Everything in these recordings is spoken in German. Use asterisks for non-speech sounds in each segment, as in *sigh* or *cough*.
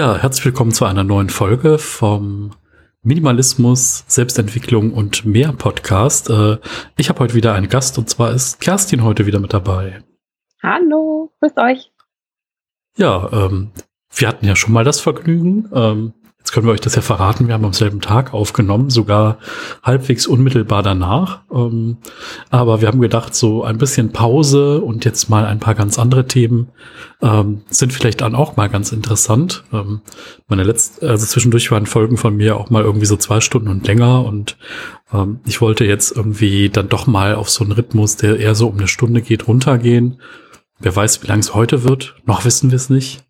Ja, herzlich willkommen zu einer neuen Folge vom Minimalismus, Selbstentwicklung und mehr Podcast. Äh, ich habe heute wieder einen Gast und zwar ist Kerstin heute wieder mit dabei. Hallo, grüßt euch. Ja, ähm, wir hatten ja schon mal das Vergnügen. Ähm, Jetzt können wir euch das ja verraten. Wir haben am selben Tag aufgenommen, sogar halbwegs unmittelbar danach. Ähm, aber wir haben gedacht, so ein bisschen Pause und jetzt mal ein paar ganz andere Themen ähm, sind vielleicht dann auch mal ganz interessant. Ähm, meine letzte, also zwischendurch waren Folgen von mir auch mal irgendwie so zwei Stunden und länger und ich wollte jetzt irgendwie dann doch mal auf so einen Rhythmus, der eher so um eine Stunde geht, runtergehen. Wer weiß, wie lang es heute wird. Noch wissen wir es nicht.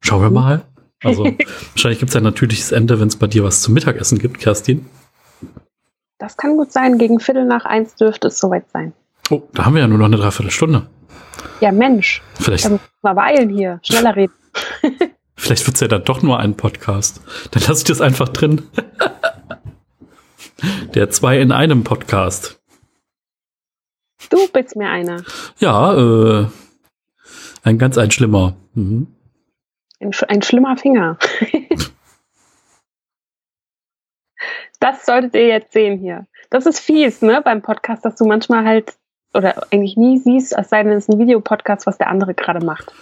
Schauen wir mal. Also *laughs* wahrscheinlich gibt es ein natürliches Ende, wenn es bei dir was zum Mittagessen gibt, Kerstin. Das kann gut sein. Gegen Viertel nach eins dürfte es soweit sein. Oh, da haben wir ja nur noch eine Dreiviertelstunde. Ja, Mensch. Vielleicht. Dann mal beeilen hier. Schneller reden. *laughs* Vielleicht wird es ja dann doch nur ein Podcast. Dann lasse ich das einfach drin. *laughs* Der zwei in einem Podcast. Du bist mir einer. Ja, äh, ein ganz ein schlimmer. Mhm. Ein, ein schlimmer Finger. *laughs* das solltet ihr jetzt sehen hier. Das ist fies, ne, beim Podcast, dass du manchmal halt oder eigentlich nie siehst, als sei denn es ein Videopodcast, was der andere gerade macht.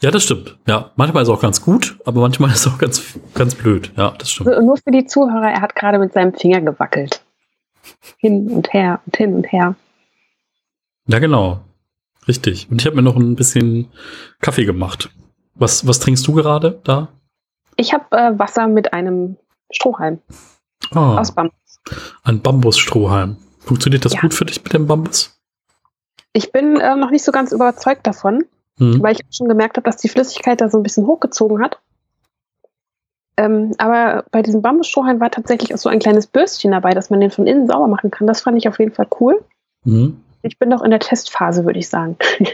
Ja, das stimmt. Ja, manchmal ist es auch ganz gut, aber manchmal *laughs* ist es auch ganz, ganz blöd. Ja, das stimmt. Nur für die Zuhörer, er hat gerade mit seinem Finger gewackelt. Hin und her und hin und her. Ja, genau. Richtig. Und ich habe mir noch ein bisschen Kaffee gemacht. Was, was trinkst du gerade da? Ich habe äh, Wasser mit einem Strohhalm. Ah, aus Bambus. Ein Bambusstrohhalm. Funktioniert das ja. gut für dich mit dem Bambus? Ich bin äh, noch nicht so ganz überzeugt davon, hm. weil ich schon gemerkt habe, dass die Flüssigkeit da so ein bisschen hochgezogen hat. Ähm, aber bei diesem Bambusstrohhalm war tatsächlich auch so ein kleines Bürstchen dabei, dass man den von innen sauber machen kann. Das fand ich auf jeden Fall cool. Hm. Ich bin noch in der Testphase, würde ich sagen. *laughs*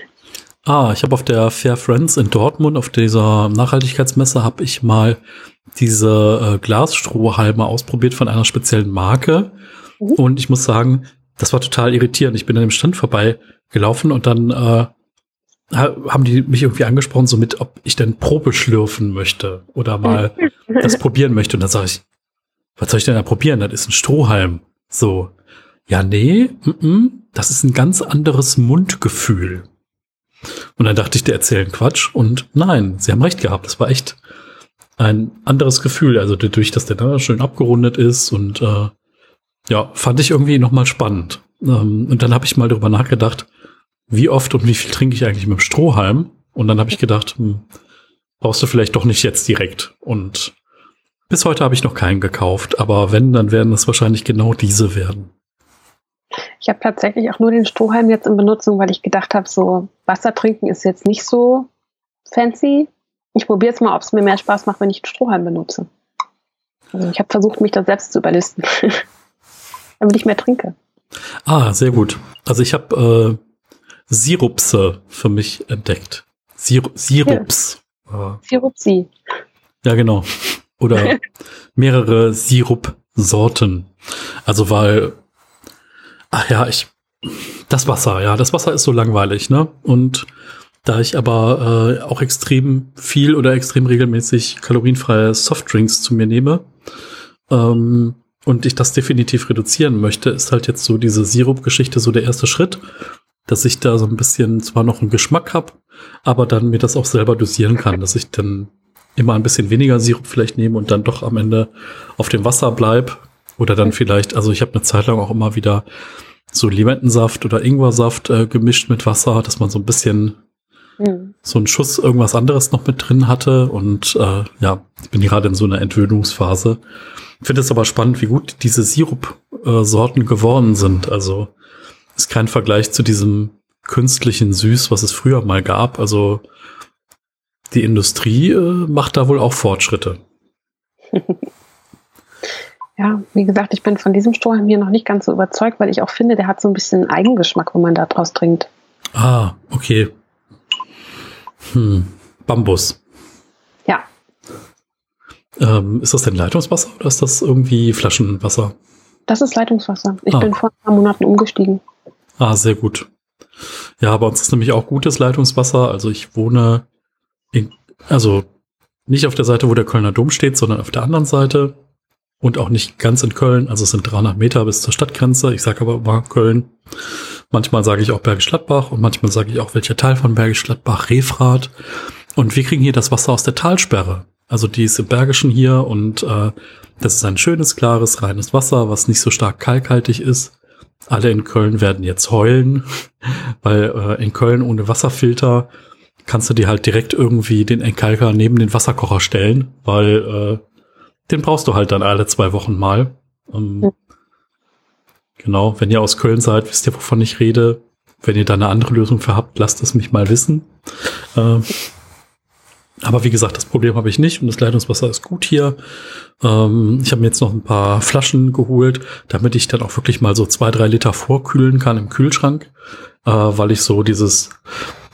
Ah, ich habe auf der Fair Friends in Dortmund, auf dieser Nachhaltigkeitsmesse, habe ich mal diese äh, Glasstrohhalme ausprobiert von einer speziellen Marke. Mhm. Und ich muss sagen, das war total irritierend. Ich bin an dem Stand vorbei gelaufen und dann äh, haben die mich irgendwie angesprochen, so mit, ob ich denn Probe schlürfen möchte oder mal *laughs* das probieren möchte. Und dann sage ich, was soll ich denn da probieren? Das ist ein Strohhalm. So, ja, nee, m -m, das ist ein ganz anderes Mundgefühl. Und dann dachte ich, der erzählen Quatsch. Und nein, sie haben recht gehabt. Es war echt ein anderes Gefühl. Also dadurch, dass der da schön abgerundet ist und äh, ja, fand ich irgendwie nochmal spannend. Ähm, und dann habe ich mal darüber nachgedacht, wie oft und wie viel trinke ich eigentlich mit dem Strohhalm? Und dann habe ich gedacht, hm, brauchst du vielleicht doch nicht jetzt direkt. Und bis heute habe ich noch keinen gekauft, aber wenn, dann werden es wahrscheinlich genau diese werden. Ich habe tatsächlich auch nur den Strohhalm jetzt in Benutzung, weil ich gedacht habe, so Wasser trinken ist jetzt nicht so fancy. Ich probiere es mal, ob es mir mehr Spaß macht, wenn ich den Strohhalm benutze. Also ich habe versucht, mich da selbst zu überlisten, *laughs* damit ich mehr trinke. Ah, sehr gut. Also ich habe äh, Sirupse für mich entdeckt. Sir Sirups. Ja. Sirupsi. Ja, genau. Oder *laughs* mehrere Sirupsorten. Also weil Ach ja, ich. Das Wasser, ja, das Wasser ist so langweilig, ne? Und da ich aber äh, auch extrem viel oder extrem regelmäßig kalorienfreie Softdrinks zu mir nehme ähm, und ich das definitiv reduzieren möchte, ist halt jetzt so diese Sirup-Geschichte so der erste Schritt, dass ich da so ein bisschen zwar noch einen Geschmack habe, aber dann mir das auch selber dosieren kann, dass ich dann immer ein bisschen weniger Sirup vielleicht nehme und dann doch am Ende auf dem Wasser bleib oder dann vielleicht, also ich habe eine Zeit lang auch immer wieder so Limettensaft oder Ingwersaft äh, gemischt mit Wasser, dass man so ein bisschen mhm. so einen Schuss irgendwas anderes noch mit drin hatte. Und äh, ja, ich bin gerade in so einer Entwöhnungsphase. Finde es aber spannend, wie gut diese Sirup-Sorten äh, geworden sind. Also ist kein Vergleich zu diesem künstlichen Süß, was es früher mal gab. Also die Industrie äh, macht da wohl auch Fortschritte. *laughs* Ja, wie gesagt, ich bin von diesem Strohhalm hier noch nicht ganz so überzeugt, weil ich auch finde, der hat so ein bisschen Eigengeschmack, wenn man da draus trinkt. Ah, okay. Hm, Bambus. Ja. Ähm, ist das denn Leitungswasser oder ist das irgendwie Flaschenwasser? Das ist Leitungswasser. Ich ah. bin vor ein paar Monaten umgestiegen. Ah, sehr gut. Ja, bei uns ist nämlich auch gutes Leitungswasser. Also ich wohne in, also nicht auf der Seite, wo der Kölner Dom steht, sondern auf der anderen Seite und auch nicht ganz in Köln. Also es sind 300 Meter bis zur Stadtgrenze. Ich sage aber immer Köln. Manchmal sage ich auch Bergisch Gladbach und manchmal sage ich auch welcher Teil von Bergisch Gladbach, Refrath. Und wir kriegen hier das Wasser aus der Talsperre. Also die ist im Bergischen hier und äh, das ist ein schönes, klares, reines Wasser, was nicht so stark kalkhaltig ist. Alle in Köln werden jetzt heulen, *laughs* weil äh, in Köln ohne Wasserfilter kannst du dir halt direkt irgendwie den Entkalker neben den Wasserkocher stellen, weil äh, den brauchst du halt dann alle zwei Wochen mal. Ähm, ja. Genau, wenn ihr aus Köln seid, wisst ihr, wovon ich rede. Wenn ihr da eine andere Lösung für habt, lasst es mich mal wissen. Äh, aber wie gesagt, das Problem habe ich nicht und das Leitungswasser ist gut hier. Ähm, ich habe mir jetzt noch ein paar Flaschen geholt, damit ich dann auch wirklich mal so zwei, drei Liter vorkühlen kann im Kühlschrank, äh, weil ich so dieses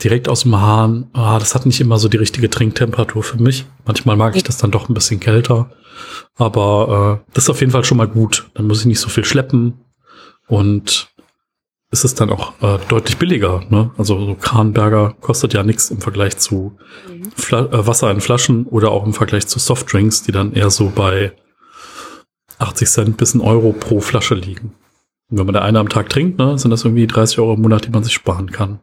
direkt aus dem Hahn, ah, das hat nicht immer so die richtige Trinktemperatur für mich. Manchmal mag ich das dann doch ein bisschen kälter. Aber äh, das ist auf jeden Fall schon mal gut. Dann muss ich nicht so viel schleppen und ist es dann auch äh, deutlich billiger. Ne? Also so Kranberger kostet ja nichts im Vergleich zu mhm. äh, Wasser in Flaschen oder auch im Vergleich zu Softdrinks, die dann eher so bei 80 Cent bis ein Euro pro Flasche liegen. Und wenn man da eine am Tag trinkt, ne, sind das irgendwie 30 Euro im Monat, die man sich sparen kann.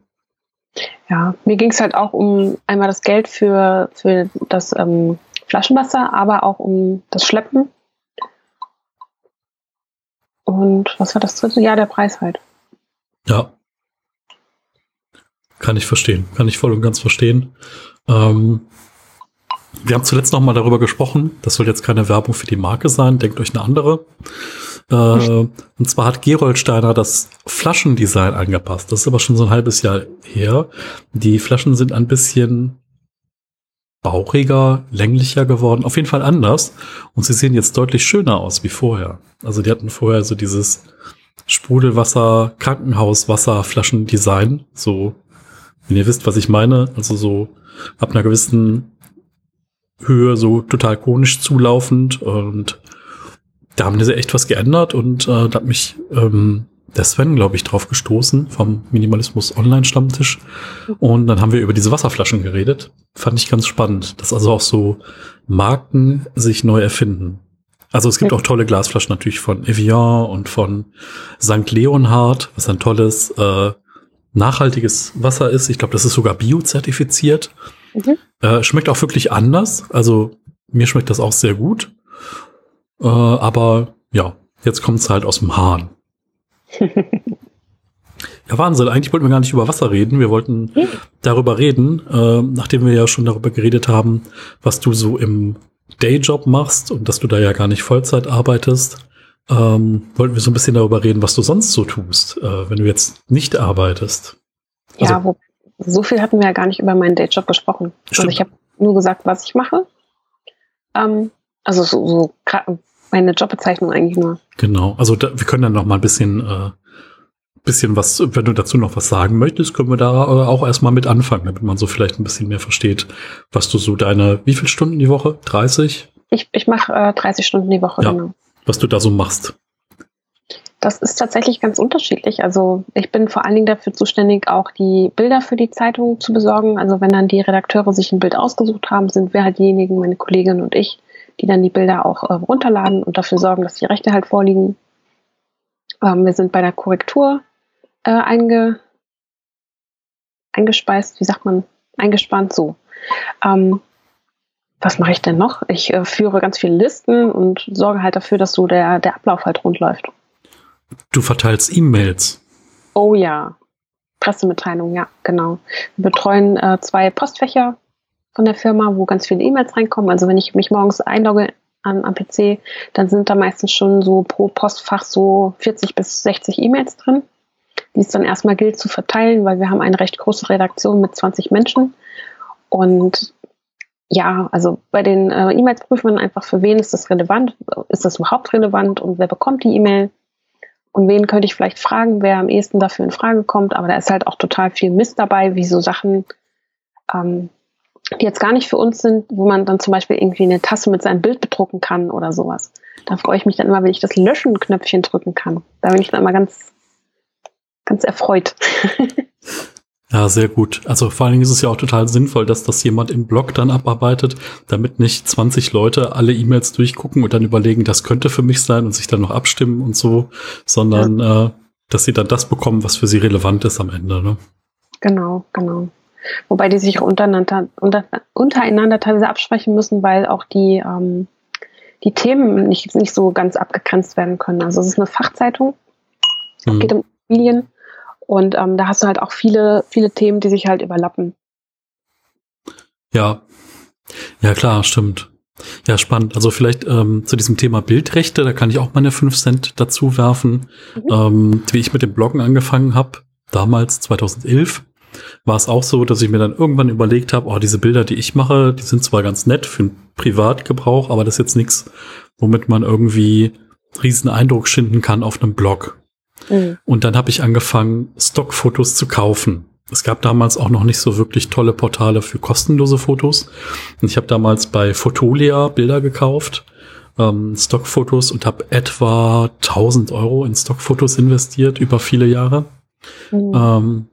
Ja, mir ging es halt auch um einmal das Geld für, für das ähm, Flaschenwasser, aber auch um das Schleppen. Und was war das dritte? Ja, der Preis halt. Ja. Kann ich verstehen. Kann ich voll und ganz verstehen. Ähm, wir haben zuletzt noch mal darüber gesprochen. Das soll jetzt keine Werbung für die Marke sein. Denkt euch eine andere. Äh, und zwar hat Gerold Steiner das Flaschendesign angepasst. Das ist aber schon so ein halbes Jahr her. Die Flaschen sind ein bisschen bauchiger, länglicher geworden, auf jeden Fall anders. Und sie sehen jetzt deutlich schöner aus wie vorher. Also die hatten vorher so dieses Sprudelwasser, Krankenhauswasser, Flaschendesign. So, wenn ihr wisst, was ich meine. Also so ab einer gewissen Höhe so total konisch zulaufend. Und da haben sie echt was geändert und äh, da hat mich ähm, der Sven, glaube ich, drauf gestoßen vom Minimalismus Online-Stammtisch. Und dann haben wir über diese Wasserflaschen geredet. Fand ich ganz spannend, dass also auch so Marken sich neu erfinden. Also es gibt auch tolle Glasflaschen natürlich von Evian und von St. Leonhard, was ein tolles, äh, nachhaltiges Wasser ist. Ich glaube, das ist sogar biozertifiziert. Mhm. Äh, schmeckt auch wirklich anders. Also mir schmeckt das auch sehr gut. Äh, aber ja, jetzt kommt es halt aus dem Hahn. *laughs* ja, Wahnsinn. Eigentlich wollten wir gar nicht über Wasser reden. Wir wollten darüber reden, äh, nachdem wir ja schon darüber geredet haben, was du so im Dayjob machst und dass du da ja gar nicht Vollzeit arbeitest, ähm, wollten wir so ein bisschen darüber reden, was du sonst so tust, äh, wenn du jetzt nicht arbeitest. Also, ja, wo, so viel hatten wir ja gar nicht über meinen Dayjob gesprochen. Also stimmt. Also ich habe nur gesagt, was ich mache. Ähm, also so, so meine Jobbezeichnung eigentlich nur. Genau, also da, wir können dann noch mal ein bisschen äh, bisschen was, wenn du dazu noch was sagen möchtest, können wir da auch erstmal mit anfangen, damit man so vielleicht ein bisschen mehr versteht, was du so deine, wie viele Stunden die Woche? 30? Ich, ich mache äh, 30 Stunden die Woche, ja, genau. Was du da so machst. Das ist tatsächlich ganz unterschiedlich. Also ich bin vor allen Dingen dafür zuständig, auch die Bilder für die Zeitung zu besorgen. Also wenn dann die Redakteure sich ein Bild ausgesucht haben, sind wir halt diejenigen, meine Kollegin und ich, die dann die Bilder auch äh, runterladen und dafür sorgen, dass die Rechte halt vorliegen. Ähm, wir sind bei der Korrektur äh, einge, eingespeist, wie sagt man, eingespannt so. Ähm, was mache ich denn noch? Ich äh, führe ganz viele Listen und sorge halt dafür, dass so der, der Ablauf halt rund läuft. Du verteilst E-Mails. Oh ja. Pressemitteilung, ja, genau. Wir betreuen äh, zwei Postfächer von der Firma, wo ganz viele E-Mails reinkommen. Also wenn ich mich morgens einlogge an, am PC, dann sind da meistens schon so pro Postfach so 40 bis 60 E-Mails drin die es dann erstmal gilt zu verteilen, weil wir haben eine recht große Redaktion mit 20 Menschen. Und ja, also bei den äh, E-Mails prüfen wir einfach, für wen ist das relevant, ist das überhaupt relevant und wer bekommt die E-Mail und wen könnte ich vielleicht fragen, wer am ehesten dafür in Frage kommt. Aber da ist halt auch total viel Mist dabei, wie so Sachen, ähm, die jetzt gar nicht für uns sind, wo man dann zum Beispiel irgendwie eine Tasse mit seinem Bild bedrucken kann oder sowas. Da freue ich mich dann immer, wenn ich das Löschen-Knöpfchen drücken kann. Da bin ich dann immer ganz ganz erfreut. Ja, sehr gut. Also vor allen Dingen ist es ja auch total sinnvoll, dass das jemand im Blog dann abarbeitet, damit nicht 20 Leute alle E-Mails durchgucken und dann überlegen, das könnte für mich sein und sich dann noch abstimmen und so, sondern ja. äh, dass sie dann das bekommen, was für sie relevant ist am Ende. Ne? Genau, genau. Wobei die sich untereinander, unter, untereinander teilweise absprechen müssen, weil auch die, ähm, die Themen nicht, nicht so ganz abgegrenzt werden können. Also es ist eine Fachzeitung, es mhm. geht um Immobilien und ähm, da hast du halt auch viele, viele Themen, die sich halt überlappen. Ja, ja klar, stimmt. Ja, spannend. Also vielleicht ähm, zu diesem Thema Bildrechte, da kann ich auch meine 5 Cent dazu werfen. Mhm. Ähm, wie ich mit dem Bloggen angefangen habe, damals 2011, war es auch so, dass ich mir dann irgendwann überlegt habe, oh, diese Bilder, die ich mache, die sind zwar ganz nett für den Privatgebrauch, aber das ist jetzt nichts, womit man irgendwie riesen Eindruck schinden kann auf einem Blog. Mhm. Und dann habe ich angefangen, Stockfotos zu kaufen. Es gab damals auch noch nicht so wirklich tolle Portale für kostenlose Fotos. Und ich habe damals bei Fotolia Bilder gekauft, ähm, Stockfotos und habe etwa 1000 Euro in Stockfotos investiert über viele Jahre. Mhm. Ähm,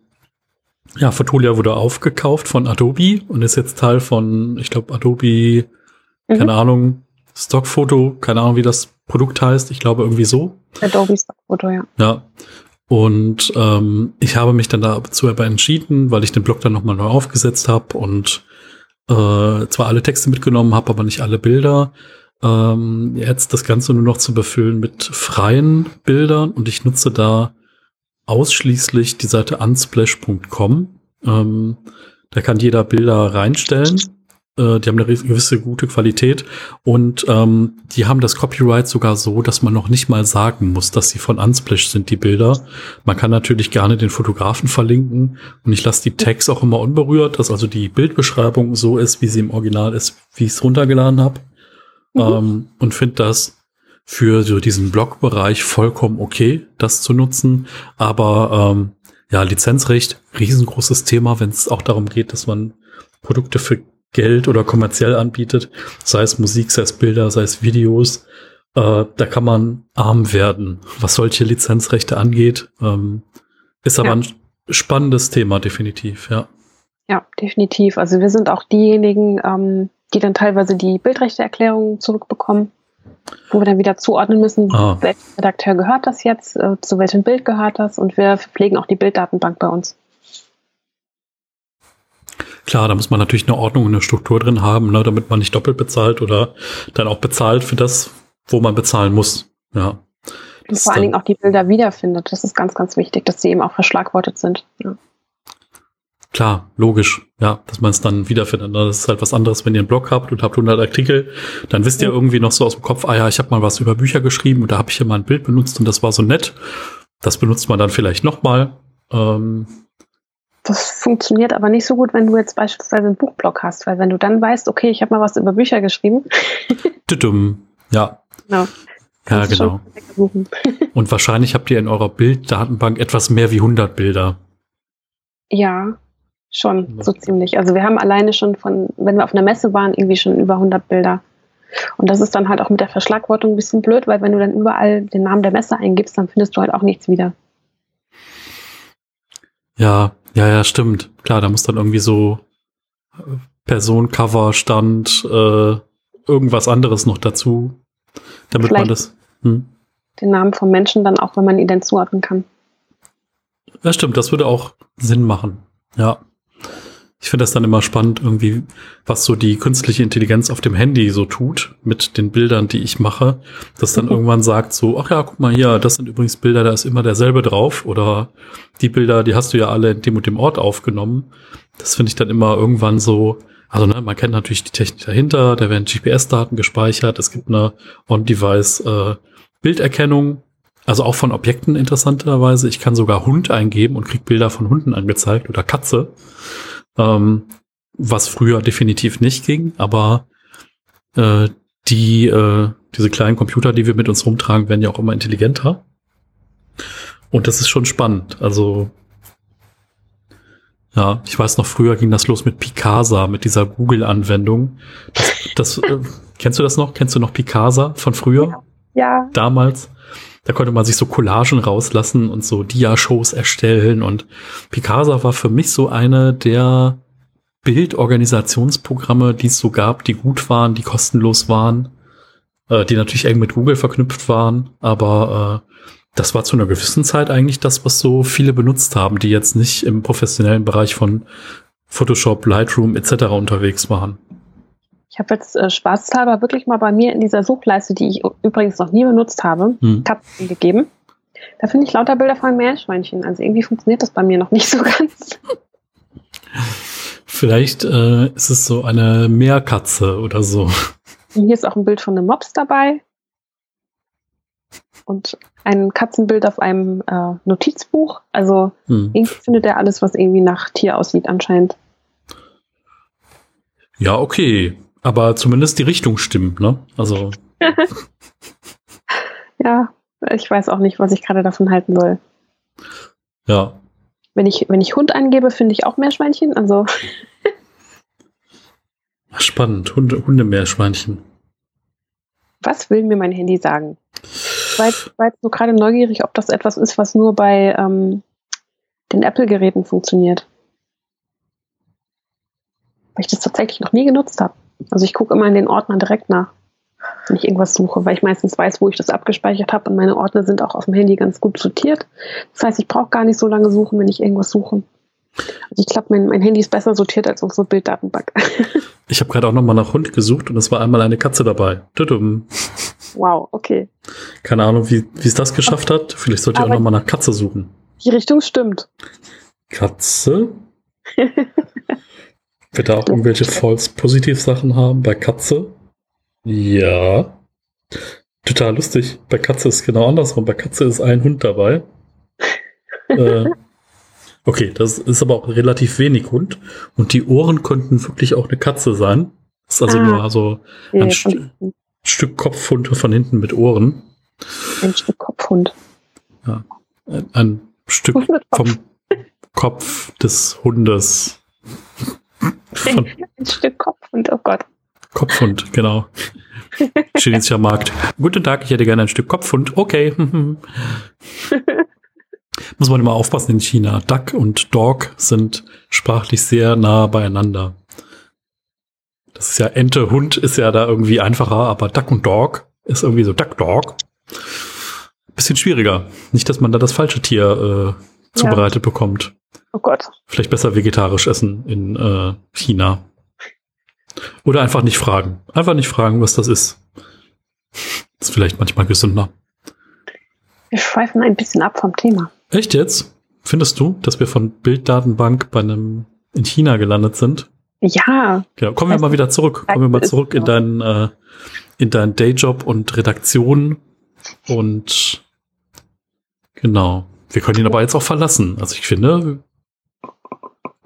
ja, Fotolia wurde aufgekauft von Adobe und ist jetzt Teil von, ich glaube, Adobe, mhm. keine Ahnung, Stockfoto, keine Ahnung, wie das Produkt heißt. Ich glaube irgendwie so. Adobe Stockfoto, ja. Ja. Und ähm, ich habe mich dann dazu aber entschieden, weil ich den Blog dann nochmal neu aufgesetzt habe und äh, zwar alle Texte mitgenommen habe, aber nicht alle Bilder. Ähm, jetzt das Ganze nur noch zu befüllen mit freien Bildern und ich nutze da ausschließlich die Seite unsplash.com. Ähm, da kann jeder Bilder reinstellen äh, die haben eine gewisse gute Qualität und ähm, die haben das Copyright sogar so, dass man noch nicht mal sagen muss, dass sie von Unsplash sind, die Bilder. Man kann natürlich gerne den Fotografen verlinken und ich lasse die Tags auch immer unberührt, dass also die Bildbeschreibung so ist, wie sie im Original ist, wie ich es runtergeladen habe. Mhm. Ähm, und finde das für so diesen Blogbereich vollkommen okay, das zu nutzen. Aber ähm, ja, Lizenzrecht, riesengroßes Thema, wenn es auch darum geht, dass man Produkte für Geld oder kommerziell anbietet, sei es Musik, sei es Bilder, sei es Videos, äh, da kann man arm werden, was solche Lizenzrechte angeht. Ähm, ist aber ja. ein spannendes Thema, definitiv, ja. Ja, definitiv. Also wir sind auch diejenigen, ähm, die dann teilweise die Bildrechteerklärungen zurückbekommen, wo wir dann wieder zuordnen müssen, ah. welcher Redakteur gehört das jetzt, äh, zu welchem Bild gehört das und wir pflegen auch die Bilddatenbank bei uns. Klar, da muss man natürlich eine Ordnung und eine Struktur drin haben, ne, damit man nicht doppelt bezahlt oder dann auch bezahlt für das, wo man bezahlen muss. Ja. Und vor allen Dingen auch die Bilder wiederfindet. Das ist ganz, ganz wichtig, dass sie eben auch verschlagwortet sind. Ja. Klar, logisch, ja, dass man es dann wiederfindet. Ne? Das ist halt was anderes, wenn ihr einen Blog habt und habt 100 Artikel, dann wisst ihr irgendwie noch so aus dem Kopf, ah ja, ich habe mal was über Bücher geschrieben und da habe ich hier mal ein Bild benutzt und das war so nett. Das benutzt man dann vielleicht nochmal. Ähm, das funktioniert aber nicht so gut, wenn du jetzt beispielsweise einen Buchblog hast, weil wenn du dann weißt, okay, ich habe mal was über Bücher geschrieben. *laughs* Ja. Genau. Ja, genau. *laughs* Und wahrscheinlich habt ihr in eurer Bilddatenbank etwas mehr wie 100 Bilder. Ja, schon, so ziemlich. Also wir haben alleine schon von, wenn wir auf einer Messe waren, irgendwie schon über 100 Bilder. Und das ist dann halt auch mit der Verschlagwortung ein bisschen blöd, weil wenn du dann überall den Namen der Messe eingibst, dann findest du halt auch nichts wieder. Ja, ja, ja, stimmt. Klar, da muss dann irgendwie so äh, Person, Cover, Stand, äh, irgendwas anderes noch dazu, damit Vielleicht man das. Hm? Den Namen vom Menschen dann auch, wenn man ihn denn zuordnen kann. Ja, stimmt, das würde auch Sinn machen. Ja ich finde das dann immer spannend, irgendwie, was so die künstliche Intelligenz auf dem Handy so tut mit den Bildern, die ich mache, dass dann mhm. irgendwann sagt so, ach ja, guck mal hier, das sind übrigens Bilder, da ist immer derselbe drauf oder die Bilder, die hast du ja alle in dem und dem Ort aufgenommen. Das finde ich dann immer irgendwann so, also ne, man kennt natürlich die Technik dahinter, da werden GPS-Daten gespeichert, es gibt eine On-Device äh, Bilderkennung, also auch von Objekten interessanterweise. Ich kann sogar Hund eingeben und krieg Bilder von Hunden angezeigt oder Katze ähm, was früher definitiv nicht ging, aber äh, die, äh, diese kleinen Computer, die wir mit uns rumtragen, werden ja auch immer intelligenter. Und das ist schon spannend. Also, ja, ich weiß noch, früher ging das los mit Picasa, mit dieser Google-Anwendung. Das, das äh, kennst du das noch? Kennst du noch Picasa von früher? Ja. Damals. Da konnte man sich so Collagen rauslassen und so Dia-Shows erstellen. Und Picasa war für mich so eine der Bildorganisationsprogramme, die es so gab, die gut waren, die kostenlos waren, äh, die natürlich eng mit Google verknüpft waren. Aber äh, das war zu einer gewissen Zeit eigentlich das, was so viele benutzt haben, die jetzt nicht im professionellen Bereich von Photoshop, Lightroom etc. unterwegs waren. Ich habe jetzt äh, spaßhalber wirklich mal bei mir in dieser Suchleiste, die ich übrigens noch nie benutzt habe, hm. Katzen gegeben. Da finde ich lauter Bilder von Meerschweinchen. Also irgendwie funktioniert das bei mir noch nicht so *laughs* ganz. Vielleicht äh, ist es so eine Meerkatze oder so. Und hier ist auch ein Bild von einem Mops dabei. Und ein Katzenbild auf einem äh, Notizbuch. Also hm. irgendwie findet er alles, was irgendwie nach Tier aussieht, anscheinend. Ja, okay. Aber zumindest die Richtung stimmt, ne? Also. *laughs* ja, ich weiß auch nicht, was ich gerade davon halten soll. Ja. Wenn ich, wenn ich Hund eingebe, finde ich auch Meerschweinchen. Also. *laughs* Spannend, Hunde, Hundemeerschweinchen. Was will mir mein Handy sagen? Ich war jetzt, war jetzt nur gerade neugierig, ob das etwas ist, was nur bei ähm, den Apple-Geräten funktioniert. Weil ich das tatsächlich noch nie genutzt habe. Also ich gucke immer in den Ordnern direkt nach, wenn ich irgendwas suche, weil ich meistens weiß, wo ich das abgespeichert habe und meine Ordner sind auch auf dem Handy ganz gut sortiert. Das heißt, ich brauche gar nicht so lange suchen, wenn ich irgendwas suche. Also ich glaube, mein, mein Handy ist besser sortiert als unsere Bilddatenbank. *laughs* Ich habe gerade auch nochmal nach Hund gesucht und es war einmal eine Katze dabei. Tudum. Wow, okay. Keine Ahnung, wie es das geschafft hat. Vielleicht sollte ich auch nochmal nach Katze suchen. Die Richtung stimmt. Katze? *laughs* Wird da auch irgendwelche False-Positiv-Sachen haben bei Katze? Ja. Total lustig. Bei Katze ist es genau andersrum. Bei Katze ist ein Hund dabei. *laughs* äh, okay, das ist aber auch relativ wenig Hund. Und die Ohren könnten wirklich auch eine Katze sein. Das ist also ah, nur so ein ja, St Stück Kopfhund von hinten mit Ohren. Ein Stück Kopfhund. Ja. Ein, ein Stück vom Kopf des Hundes von ein Stück Kopfhund, oh Gott. Kopfhund, genau. Chinesischer Markt. Guten Tag, ich hätte gerne ein Stück Kopfhund. Okay. *laughs* Muss man immer aufpassen in China. Duck und Dog sind sprachlich sehr nah beieinander. Das ist ja Ente, Hund ist ja da irgendwie einfacher, aber Duck und Dog ist irgendwie so Duck, Dog. Bisschen schwieriger. Nicht, dass man da das falsche Tier äh, zubereitet ja. bekommt. Oh Gott. Vielleicht besser vegetarisch essen in äh, China. Oder einfach nicht fragen. Einfach nicht fragen, was das ist. Ist vielleicht manchmal gesünder. Wir schweifen ein bisschen ab vom Thema. Echt jetzt? Findest du, dass wir von Bilddatenbank bei einem in China gelandet sind? Ja. Genau. Kommen wir mal wieder zurück. Kommen wir mal zurück in deinen, äh, in deinen Dayjob und Redaktion und genau. Wir können ihn aber jetzt auch verlassen. Also ich finde,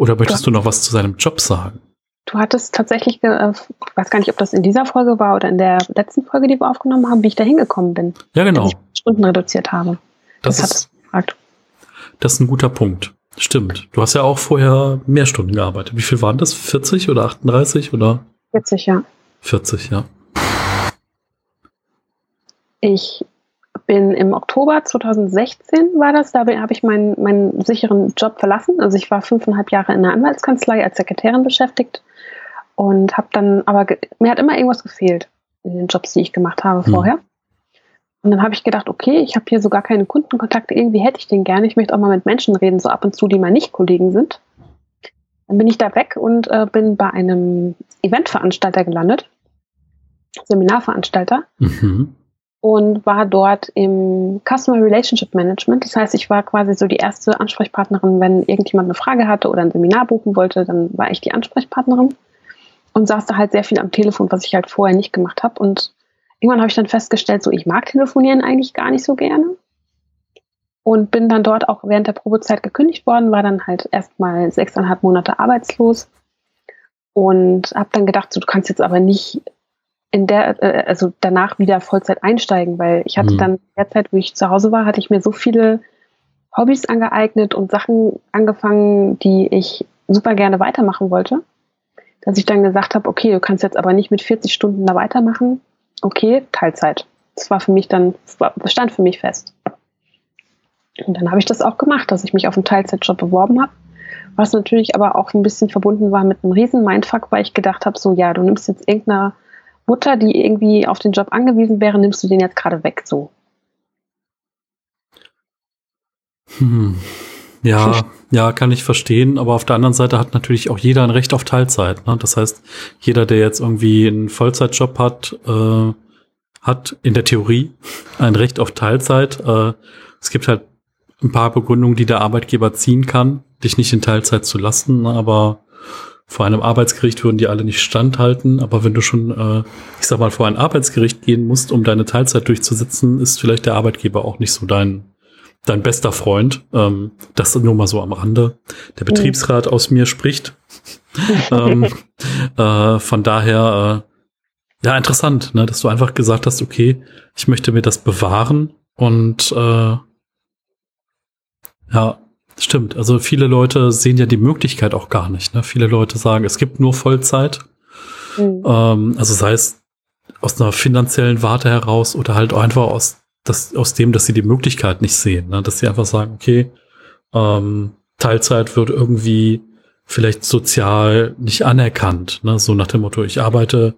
oder möchtest du noch was zu seinem Job sagen? Du hattest tatsächlich, äh, ich weiß gar nicht, ob das in dieser Folge war oder in der letzten Folge, die wir aufgenommen haben, wie ich da hingekommen bin. Ja, genau. Dass ich Stunden reduziert habe. Das, das ist, gefragt. Das ist ein guter Punkt. Stimmt. Du hast ja auch vorher mehr Stunden gearbeitet. Wie viel waren das? 40 oder 38 oder? 40, ja. 40, ja. Ich bin im Oktober 2016 war das, da habe ich meinen, meinen sicheren Job verlassen. Also ich war fünfeinhalb Jahre in der Anwaltskanzlei als Sekretärin beschäftigt und habe dann, aber mir hat immer irgendwas gefehlt in den Jobs, die ich gemacht habe mhm. vorher. Und dann habe ich gedacht, okay, ich habe hier so gar keine Kundenkontakte, irgendwie hätte ich den gerne. Ich möchte auch mal mit Menschen reden, so ab und zu, die mal nicht Kollegen sind. Dann bin ich da weg und äh, bin bei einem Eventveranstalter gelandet, Seminarveranstalter. Mhm und war dort im Customer Relationship Management. Das heißt, ich war quasi so die erste Ansprechpartnerin, wenn irgendjemand eine Frage hatte oder ein Seminar buchen wollte, dann war ich die Ansprechpartnerin und saß da halt sehr viel am Telefon, was ich halt vorher nicht gemacht habe. Und irgendwann habe ich dann festgestellt, so ich mag telefonieren eigentlich gar nicht so gerne. Und bin dann dort auch während der Probezeit gekündigt worden, war dann halt erstmal sechseinhalb Monate arbeitslos und habe dann gedacht, so, du kannst jetzt aber nicht in der, äh, also danach wieder Vollzeit einsteigen, weil ich hatte mhm. dann derzeit, wo ich zu Hause war, hatte ich mir so viele Hobbys angeeignet und Sachen angefangen, die ich super gerne weitermachen wollte, dass ich dann gesagt habe, okay, du kannst jetzt aber nicht mit 40 Stunden da weitermachen. Okay, Teilzeit. Das war für mich dann, stand für mich fest. Und dann habe ich das auch gemacht, dass ich mich auf einen Teilzeitjob beworben habe. Was natürlich aber auch ein bisschen verbunden war mit einem riesen Mindfuck, weil ich gedacht habe, so ja, du nimmst jetzt irgendeiner Mutter, die irgendwie auf den Job angewiesen wäre, nimmst du den jetzt gerade weg so. Hm. Ja, ja, kann ich verstehen, aber auf der anderen Seite hat natürlich auch jeder ein Recht auf Teilzeit. Ne? Das heißt, jeder, der jetzt irgendwie einen Vollzeitjob hat, äh, hat in der Theorie *laughs* ein Recht auf Teilzeit. Äh, es gibt halt ein paar Begründungen, die der Arbeitgeber ziehen kann, dich nicht in Teilzeit zu lassen, aber vor einem Arbeitsgericht würden die alle nicht standhalten. Aber wenn du schon, äh, ich sag mal, vor ein Arbeitsgericht gehen musst, um deine Teilzeit durchzusetzen, ist vielleicht der Arbeitgeber auch nicht so dein, dein bester Freund. Ähm, das nur mal so am Rande. Der Betriebsrat aus mir spricht. *laughs* ähm, äh, von daher, äh, ja, interessant, ne, dass du einfach gesagt hast, okay, ich möchte mir das bewahren und äh, ja, stimmt. Also viele Leute sehen ja die Möglichkeit auch gar nicht. Ne? Viele Leute sagen, es gibt nur Vollzeit. Mhm. Ähm, also sei es aus einer finanziellen Warte heraus oder halt einfach aus, das, aus dem, dass sie die Möglichkeit nicht sehen. Ne? Dass sie einfach sagen, okay, ähm, Teilzeit wird irgendwie vielleicht sozial nicht anerkannt. Ne? So nach dem Motto, ich arbeite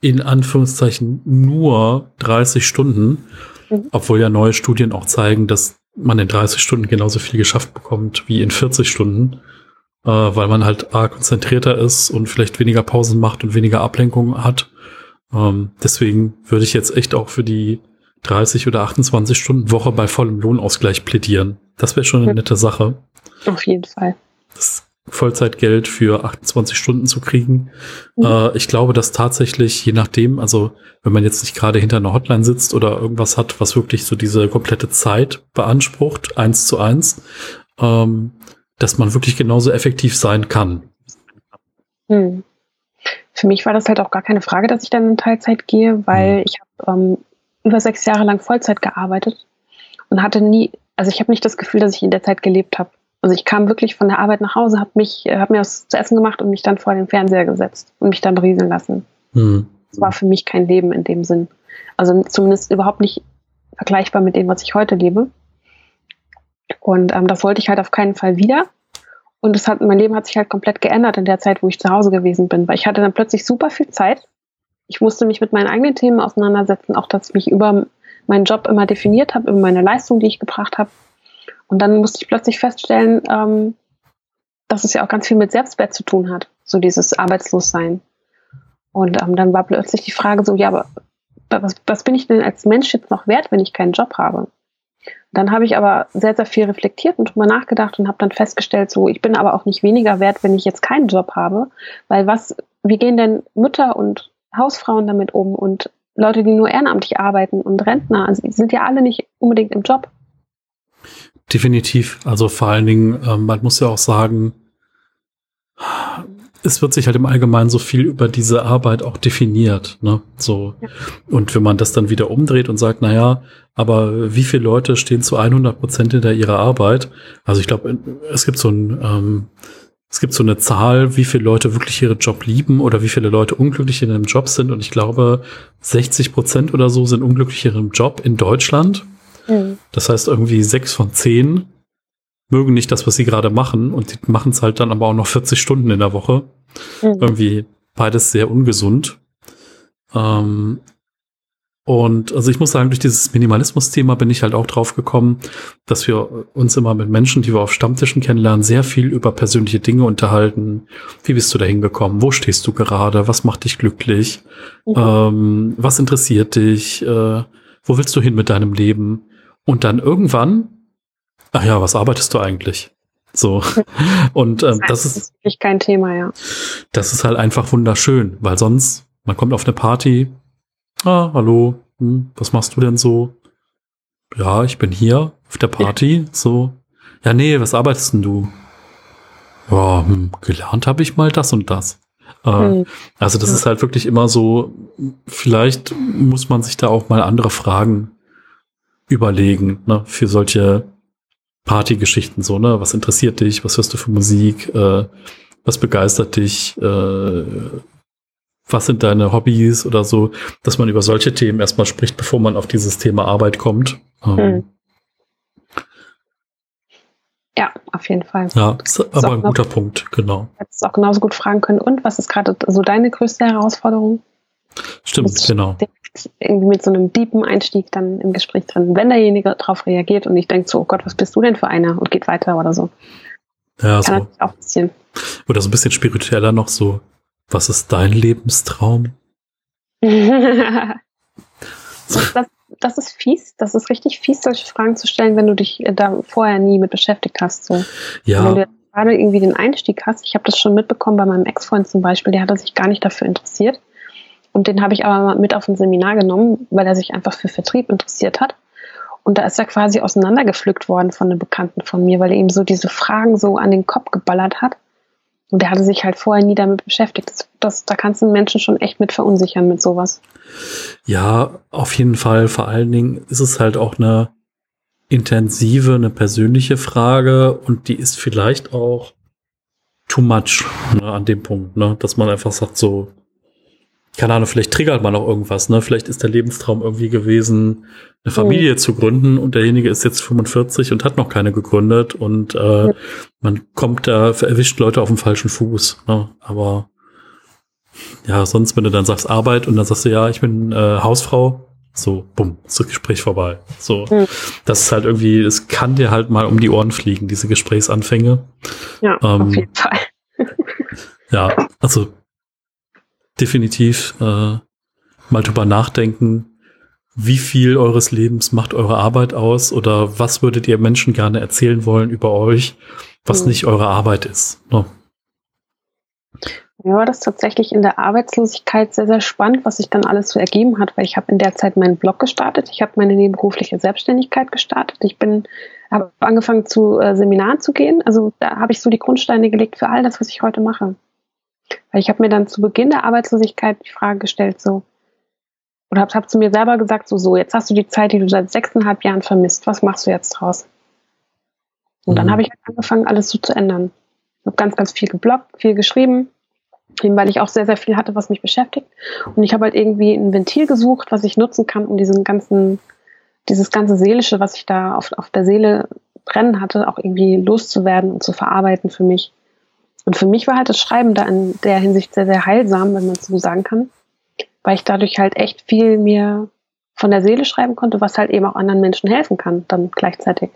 in Anführungszeichen nur 30 Stunden, mhm. obwohl ja neue Studien auch zeigen, dass man in 30 Stunden genauso viel geschafft bekommt wie in 40 Stunden, äh, weil man halt A, konzentrierter ist und vielleicht weniger Pausen macht und weniger Ablenkung hat. Ähm, deswegen würde ich jetzt echt auch für die 30 oder 28 Stunden Woche bei vollem Lohnausgleich plädieren. Das wäre schon eine nette Sache. Auf jeden Fall. Das Vollzeitgeld für 28 Stunden zu kriegen. Mhm. Äh, ich glaube, dass tatsächlich, je nachdem, also wenn man jetzt nicht gerade hinter einer Hotline sitzt oder irgendwas hat, was wirklich so diese komplette Zeit beansprucht, eins zu eins, ähm, dass man wirklich genauso effektiv sein kann. Mhm. Für mich war das halt auch gar keine Frage, dass ich dann in Teilzeit gehe, weil mhm. ich habe ähm, über sechs Jahre lang Vollzeit gearbeitet und hatte nie, also ich habe nicht das Gefühl, dass ich in der Zeit gelebt habe. Also ich kam wirklich von der Arbeit nach Hause, habe mich, äh, habe mir was zu essen gemacht und mich dann vor den Fernseher gesetzt und mich dann berieseln lassen. Mhm. Das war für mich kein Leben in dem Sinn. Also zumindest überhaupt nicht vergleichbar mit dem, was ich heute lebe. Und ähm, das wollte ich halt auf keinen Fall wieder. Und das hat, mein Leben hat sich halt komplett geändert in der Zeit, wo ich zu Hause gewesen bin, weil ich hatte dann plötzlich super viel Zeit. Ich musste mich mit meinen eigenen Themen auseinandersetzen, auch dass ich mich über meinen Job immer definiert habe, über meine Leistung, die ich gebracht habe. Und dann musste ich plötzlich feststellen, ähm, dass es ja auch ganz viel mit Selbstwert zu tun hat, so dieses Arbeitslossein. Und ähm, dann war plötzlich die Frage so, ja, aber was, was bin ich denn als Mensch jetzt noch wert, wenn ich keinen Job habe? Dann habe ich aber sehr, sehr viel reflektiert und drüber nachgedacht und habe dann festgestellt, so, ich bin aber auch nicht weniger wert, wenn ich jetzt keinen Job habe, weil was, wie gehen denn Mütter und Hausfrauen damit um und Leute, die nur ehrenamtlich arbeiten und Rentner, also die sind ja alle nicht unbedingt im Job. Definitiv. Also vor allen Dingen, ähm, man muss ja auch sagen, es wird sich halt im Allgemeinen so viel über diese Arbeit auch definiert, ne? So. Ja. Und wenn man das dann wieder umdreht und sagt, na ja, aber wie viele Leute stehen zu 100 Prozent hinter ihrer Arbeit? Also ich glaube, es gibt so ein, ähm, es gibt so eine Zahl, wie viele Leute wirklich ihren Job lieben oder wie viele Leute unglücklich in einem Job sind. Und ich glaube, 60 Prozent oder so sind unglücklich in ihrem Job in Deutschland. Mhm. Das heißt, irgendwie sechs von zehn mögen nicht das, was sie gerade machen und die machen es halt dann aber auch noch 40 Stunden in der Woche. Mhm. Irgendwie beides sehr ungesund. Ähm, und also ich muss sagen, durch dieses Minimalismus-Thema bin ich halt auch drauf gekommen, dass wir uns immer mit Menschen, die wir auf Stammtischen kennenlernen, sehr viel über persönliche Dinge unterhalten. Wie bist du da hingekommen? Wo stehst du gerade? Was macht dich glücklich? Mhm. Ähm, was interessiert dich? Äh, wo willst du hin mit deinem Leben? Und dann irgendwann, ach ja, was arbeitest du eigentlich? So. *laughs* Und ähm, das, ist, das ist wirklich kein Thema, ja. Das ist halt einfach wunderschön, weil sonst, man kommt auf eine Party, ah, hallo, hm, was machst du denn so? Ja, ich bin hier auf der Party, so. Ja, nee, was arbeitest denn du? Ja, hm, gelernt habe ich mal das und das. Äh, hm. Also das ist halt wirklich immer so, vielleicht muss man sich da auch mal andere Fragen überlegen, ne, für solche Partygeschichten so, ne? Was interessiert dich? Was hörst du für Musik? Äh, was begeistert dich? Äh, was sind deine Hobbys oder so, dass man über solche Themen erstmal spricht, bevor man auf dieses Thema Arbeit kommt. Ähm, hm. Ja, auf jeden Fall. Ja, das ist aber ein guter Punkt, genau. Hättest auch genauso gut fragen können, und was ist gerade so deine größte Herausforderung? Stimmt, genau. Irgendwie mit so einem deepen Einstieg dann im Gespräch drin, wenn derjenige darauf reagiert und nicht denkt so, oh Gott, was bist du denn für einer und geht weiter oder so. Ja, Kann so. auch ein bisschen. Oder so ein bisschen spiritueller noch so, was ist dein Lebenstraum? *laughs* das, das, das, ist fies. Das ist richtig fies, solche Fragen zu stellen, wenn du dich äh, da vorher nie mit beschäftigt hast. So. Ja. Wenn du gerade irgendwie den Einstieg hast, ich habe das schon mitbekommen bei meinem Ex-Freund zum Beispiel, der hat sich gar nicht dafür interessiert. Und den habe ich aber mit auf ein Seminar genommen, weil er sich einfach für Vertrieb interessiert hat. Und da ist er quasi auseinandergepflückt worden von einem Bekannten von mir, weil er ihm so diese Fragen so an den Kopf geballert hat. Und der hatte sich halt vorher nie damit beschäftigt. Das, das, da kannst du Menschen schon echt mit verunsichern mit sowas. Ja, auf jeden Fall. Vor allen Dingen ist es halt auch eine intensive, eine persönliche Frage und die ist vielleicht auch too much ne, an dem Punkt, ne, dass man einfach sagt so, keine Ahnung, vielleicht triggert man auch irgendwas, ne? Vielleicht ist der Lebenstraum irgendwie gewesen, eine Familie mhm. zu gründen und derjenige ist jetzt 45 und hat noch keine gegründet und äh, mhm. man kommt da, erwischt Leute auf dem falschen Fuß. Ne? Aber ja, sonst, wenn du dann sagst Arbeit und dann sagst du, ja, ich bin äh, Hausfrau, so, bumm, ist das Gespräch vorbei. So, mhm. das ist halt irgendwie, es kann dir halt mal um die Ohren fliegen, diese Gesprächsanfänge. Ja, ähm, auf jeden Fall. ja, also definitiv äh, mal drüber nachdenken, wie viel eures Lebens macht eure Arbeit aus oder was würdet ihr Menschen gerne erzählen wollen über euch, was mhm. nicht eure Arbeit ist. Ne? Mir war das tatsächlich in der Arbeitslosigkeit sehr, sehr spannend, was sich dann alles so ergeben hat, weil ich habe in der Zeit meinen Blog gestartet, ich habe meine nebenberufliche Selbstständigkeit gestartet, ich bin habe angefangen zu äh, Seminaren zu gehen, also da habe ich so die Grundsteine gelegt für all das, was ich heute mache. Weil ich habe mir dann zu Beginn der Arbeitslosigkeit die Frage gestellt, so, oder habe hab zu mir selber gesagt, so, so, jetzt hast du die Zeit, die du seit sechseinhalb Jahren vermisst, was machst du jetzt draus? Und mhm. dann habe ich halt angefangen, alles so zu ändern. Ich habe ganz, ganz viel geblockt, viel geschrieben, eben weil ich auch sehr, sehr viel hatte, was mich beschäftigt. Und ich habe halt irgendwie ein Ventil gesucht, was ich nutzen kann, um diesen ganzen, dieses ganze Seelische, was ich da auf, auf der Seele brennen hatte, auch irgendwie loszuwerden und zu verarbeiten für mich. Und für mich war halt das Schreiben da in der Hinsicht sehr, sehr heilsam, wenn man es so sagen kann, weil ich dadurch halt echt viel mir von der Seele schreiben konnte, was halt eben auch anderen Menschen helfen kann, dann gleichzeitig.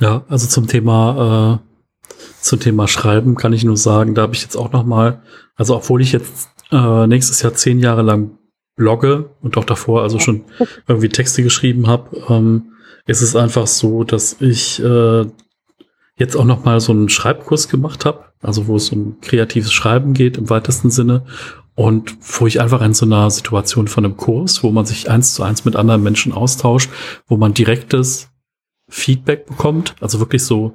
Ja, also zum Thema, äh, zum Thema Schreiben kann ich nur sagen, da habe ich jetzt auch noch mal, also obwohl ich jetzt äh, nächstes Jahr zehn Jahre lang blogge und auch davor also schon irgendwie Texte geschrieben habe, ähm, ist es einfach so, dass ich äh, jetzt auch noch mal so einen Schreibkurs gemacht habe, also wo es um kreatives Schreiben geht im weitesten Sinne und wo ich einfach in so einer Situation von einem Kurs, wo man sich eins zu eins mit anderen Menschen austauscht, wo man direktes Feedback bekommt, also wirklich so,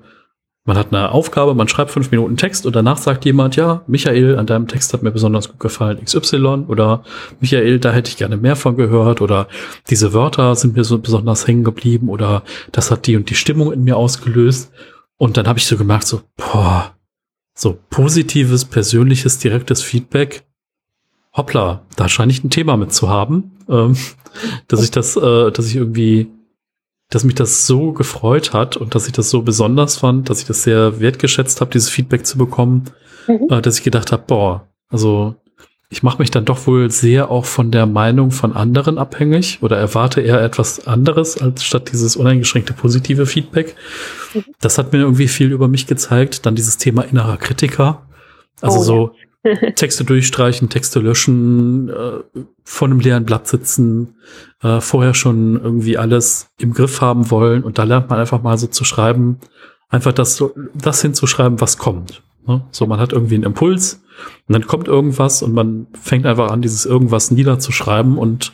man hat eine Aufgabe, man schreibt fünf Minuten Text und danach sagt jemand, ja, Michael, an deinem Text hat mir besonders gut gefallen, XY oder Michael, da hätte ich gerne mehr von gehört oder diese Wörter sind mir so besonders hängen geblieben oder das hat die und die Stimmung in mir ausgelöst und dann habe ich so gemerkt, so, boah, so positives, persönliches, direktes Feedback. Hoppla, da scheine ich ein Thema mit zu haben, ähm, *laughs* dass ich das, äh, dass ich irgendwie, dass mich das so gefreut hat und dass ich das so besonders fand, dass ich das sehr wertgeschätzt habe, dieses Feedback zu bekommen, mhm. äh, dass ich gedacht habe, boah, also ich mache mich dann doch wohl sehr auch von der Meinung von anderen abhängig oder erwarte eher etwas anderes als statt dieses uneingeschränkte positive Feedback. Mhm. Das hat mir irgendwie viel über mich gezeigt. Dann dieses Thema innerer Kritiker. Also oh, so ja. *laughs* Texte durchstreichen, Texte löschen, äh, vor einem leeren Blatt sitzen, äh, vorher schon irgendwie alles im Griff haben wollen. Und da lernt man einfach mal so zu schreiben, einfach das, so, das hinzuschreiben, was kommt. Ne? So, man hat irgendwie einen Impuls und dann kommt irgendwas und man fängt einfach an, dieses irgendwas niederzuschreiben und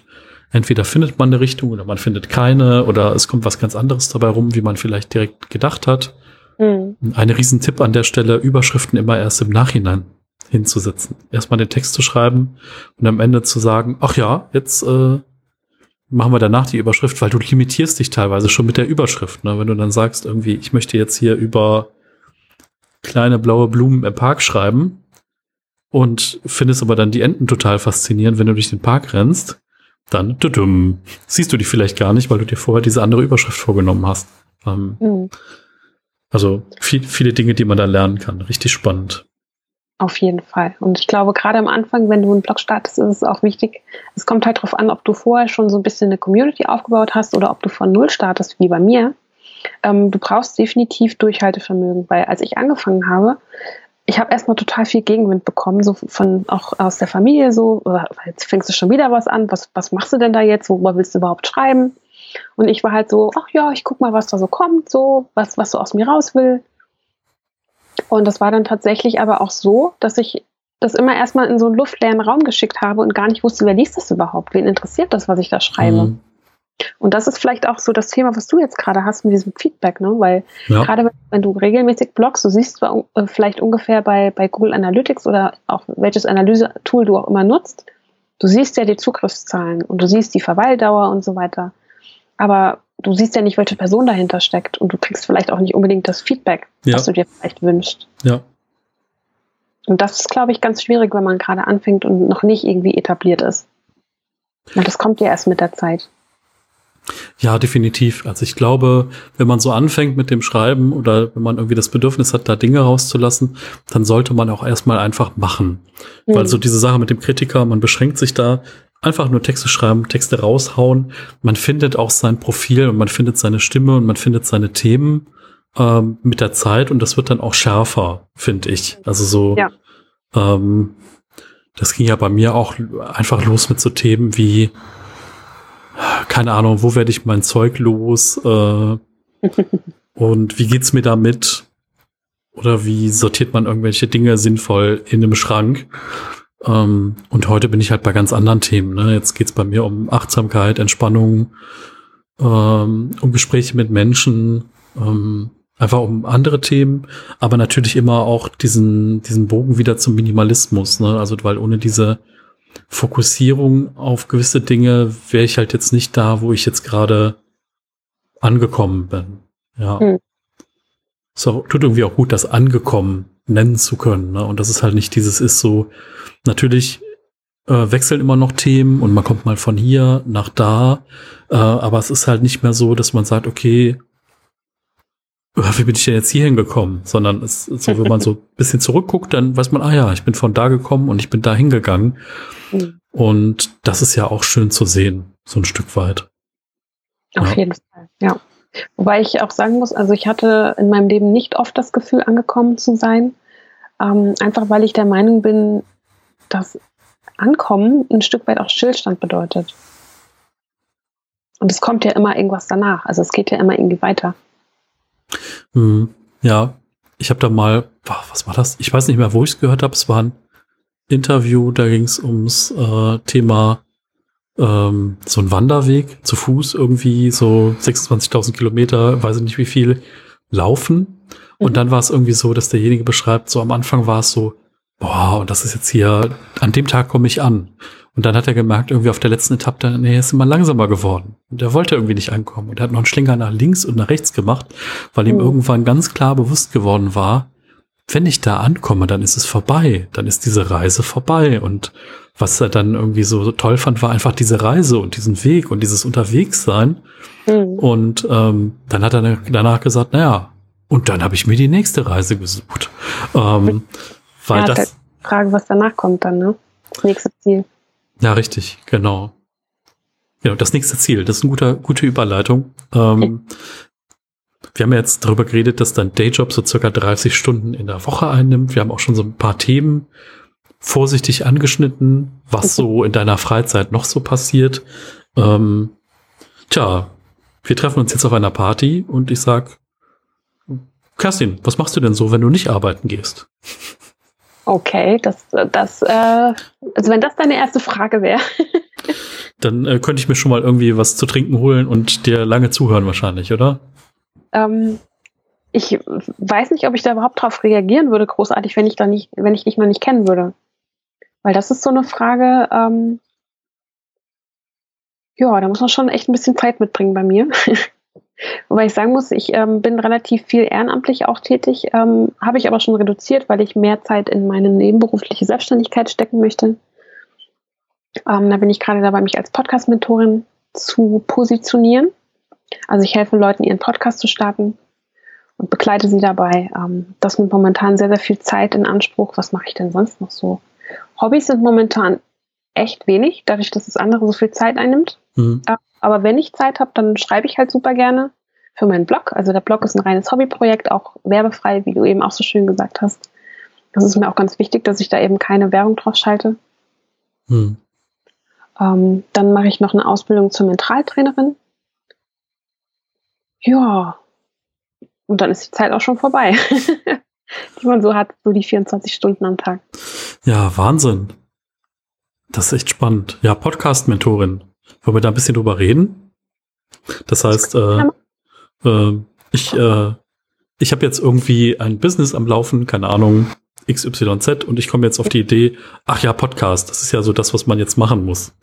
entweder findet man eine Richtung oder man findet keine oder es kommt was ganz anderes dabei rum, wie man vielleicht direkt gedacht hat. Mhm. Ein Riesentipp an der Stelle, Überschriften immer erst im Nachhinein hinzusetzen. Erstmal den Text zu schreiben und am Ende zu sagen, ach ja, jetzt äh, machen wir danach die Überschrift, weil du limitierst dich teilweise schon mit der Überschrift. Ne? Wenn du dann sagst, irgendwie, ich möchte jetzt hier über kleine blaue Blumen im Park schreiben, und findest aber dann die Enten total faszinierend, wenn du durch den Park rennst, dann tudum, siehst du die vielleicht gar nicht, weil du dir vorher diese andere Überschrift vorgenommen hast. Ähm, mhm. Also viel, viele Dinge, die man da lernen kann. Richtig spannend. Auf jeden Fall. Und ich glaube, gerade am Anfang, wenn du einen Blog startest, ist es auch wichtig. Es kommt halt darauf an, ob du vorher schon so ein bisschen eine Community aufgebaut hast oder ob du von Null startest, wie bei mir. Ähm, du brauchst definitiv Durchhaltevermögen, weil als ich angefangen habe, ich habe erstmal total viel Gegenwind bekommen, so von auch aus der Familie so, jetzt fängst du schon wieder was an, was, was machst du denn da jetzt, worüber willst du überhaupt schreiben? Und ich war halt so, ach ja, ich guck mal, was da so kommt, so, was, was so aus mir raus will. Und das war dann tatsächlich aber auch so, dass ich das immer erstmal in so einen luftleeren Raum geschickt habe und gar nicht wusste, wer liest das überhaupt, wen interessiert das, was ich da schreibe. Mhm. Und das ist vielleicht auch so das Thema, was du jetzt gerade hast mit diesem Feedback, ne? Weil ja. gerade wenn du regelmäßig bloggst, du siehst zwar äh, vielleicht ungefähr bei, bei Google Analytics oder auch welches Analyse-Tool du auch immer nutzt, du siehst ja die Zugriffszahlen und du siehst die Verweildauer und so weiter. Aber du siehst ja nicht, welche Person dahinter steckt und du kriegst vielleicht auch nicht unbedingt das Feedback, ja. was du dir vielleicht wünschst. Ja. Und das ist, glaube ich, ganz schwierig, wenn man gerade anfängt und noch nicht irgendwie etabliert ist. Und das kommt ja erst mit der Zeit. Ja, definitiv. Also ich glaube, wenn man so anfängt mit dem Schreiben oder wenn man irgendwie das Bedürfnis hat, da Dinge rauszulassen, dann sollte man auch erstmal einfach machen. Mhm. Weil so diese Sache mit dem Kritiker, man beschränkt sich da einfach nur Texte schreiben, Texte raushauen. Man findet auch sein Profil und man findet seine Stimme und man findet seine Themen ähm, mit der Zeit und das wird dann auch schärfer, finde ich. Also so, ja. ähm, das ging ja bei mir auch einfach los mit so Themen wie, keine Ahnung, wo werde ich mein Zeug los äh, *laughs* und wie geht's mir damit? Oder wie sortiert man irgendwelche Dinge sinnvoll in einem Schrank? Ähm, und heute bin ich halt bei ganz anderen Themen. Ne? Jetzt geht's bei mir um Achtsamkeit, Entspannung, ähm, um Gespräche mit Menschen, ähm, einfach um andere Themen, aber natürlich immer auch diesen, diesen Bogen wieder zum Minimalismus. Ne? Also weil ohne diese Fokussierung auf gewisse Dinge wäre ich halt jetzt nicht da, wo ich jetzt gerade angekommen bin. Ja. Hm. So, tut irgendwie auch gut, das angekommen nennen zu können. Ne? Und das ist halt nicht dieses ist so, natürlich äh, wechseln immer noch Themen und man kommt mal von hier nach da, äh, aber es ist halt nicht mehr so, dass man sagt, okay, wie bin ich denn jetzt hier hingekommen? Sondern es ist so, wenn man so ein bisschen zurückguckt, dann weiß man, ah ja, ich bin von da gekommen und ich bin da hingegangen. Mhm. Und das ist ja auch schön zu sehen, so ein Stück weit. Auf ja. jeden Fall, ja. Wobei ich auch sagen muss, also ich hatte in meinem Leben nicht oft das Gefühl, angekommen zu sein. Ähm, einfach weil ich der Meinung bin, dass Ankommen ein Stück weit auch Stillstand bedeutet. Und es kommt ja immer irgendwas danach. Also es geht ja immer irgendwie weiter. Hm, ja, ich habe da mal, was war das? Ich weiß nicht mehr, wo ich es gehört habe. Es war ein Interview, da ging es ums äh, Thema ähm, so ein Wanderweg zu Fuß irgendwie so 26.000 Kilometer, weiß ich nicht wie viel, laufen. Und mhm. dann war es irgendwie so, dass derjenige beschreibt, so am Anfang war es so, boah, und das ist jetzt hier, an dem Tag komme ich an. Und dann hat er gemerkt, irgendwie auf der letzten Etappe, nee, ist immer langsamer geworden. Und er wollte irgendwie nicht ankommen. Und er hat noch einen Schlinger nach links und nach rechts gemacht, weil ihm mhm. irgendwann ganz klar bewusst geworden war, wenn ich da ankomme, dann ist es vorbei. Dann ist diese Reise vorbei. Und was er dann irgendwie so toll fand, war einfach diese Reise und diesen Weg und dieses Unterwegssein. Mhm. Und ähm, dann hat er danach gesagt, naja, und dann habe ich mir die nächste Reise gesucht. Ähm, weil ja, das. Halt Frage, was danach kommt dann, ne? Das nächste Ziel. Ja, richtig, genau. Genau, das nächste Ziel, das ist eine gute, gute Überleitung. Ähm, okay. Wir haben ja jetzt darüber geredet, dass dein Dayjob so circa 30 Stunden in der Woche einnimmt. Wir haben auch schon so ein paar Themen vorsichtig angeschnitten, was so in deiner Freizeit noch so passiert. Ähm, tja, wir treffen uns jetzt auf einer Party und ich sag, Kerstin, was machst du denn so, wenn du nicht arbeiten gehst? Okay, das, das, äh, also wenn das deine erste Frage wäre. *laughs* dann äh, könnte ich mir schon mal irgendwie was zu trinken holen und dir lange zuhören wahrscheinlich, oder? Ähm, ich weiß nicht, ob ich da überhaupt drauf reagieren würde, großartig, wenn ich da nicht, wenn ich dich noch nicht kennen würde. Weil das ist so eine Frage, ähm, ja, da muss man schon echt ein bisschen Zeit mitbringen bei mir. *laughs* Wobei ich sagen muss, ich ähm, bin relativ viel ehrenamtlich auch tätig, ähm, habe ich aber schon reduziert, weil ich mehr Zeit in meine nebenberufliche Selbstständigkeit stecken möchte. Ähm, da bin ich gerade dabei, mich als Podcast-Mentorin zu positionieren. Also ich helfe Leuten, ihren Podcast zu starten und begleite sie dabei. Ähm, das nimmt momentan sehr, sehr viel Zeit in Anspruch. Was mache ich denn sonst noch so? Hobbys sind momentan echt wenig, dadurch, dass das andere so viel Zeit einnimmt. Mhm. Aber wenn ich Zeit habe, dann schreibe ich halt super gerne für meinen Blog. Also der Blog ist ein reines Hobbyprojekt, auch werbefrei, wie du eben auch so schön gesagt hast. Das ist mir auch ganz wichtig, dass ich da eben keine Werbung drauf schalte. Mhm. Ähm, dann mache ich noch eine Ausbildung zur Mentaltrainerin. Ja, und dann ist die Zeit auch schon vorbei, *laughs* die man so hat, so die 24 Stunden am Tag. Ja, Wahnsinn. Das ist echt spannend. Ja, Podcast-Mentorin. Wollen wir da ein bisschen drüber reden? Das heißt, äh, äh, ich, äh, ich habe jetzt irgendwie ein Business am Laufen, keine Ahnung, XYZ und ich komme jetzt auf die Idee, ach ja, Podcast, das ist ja so das, was man jetzt machen muss.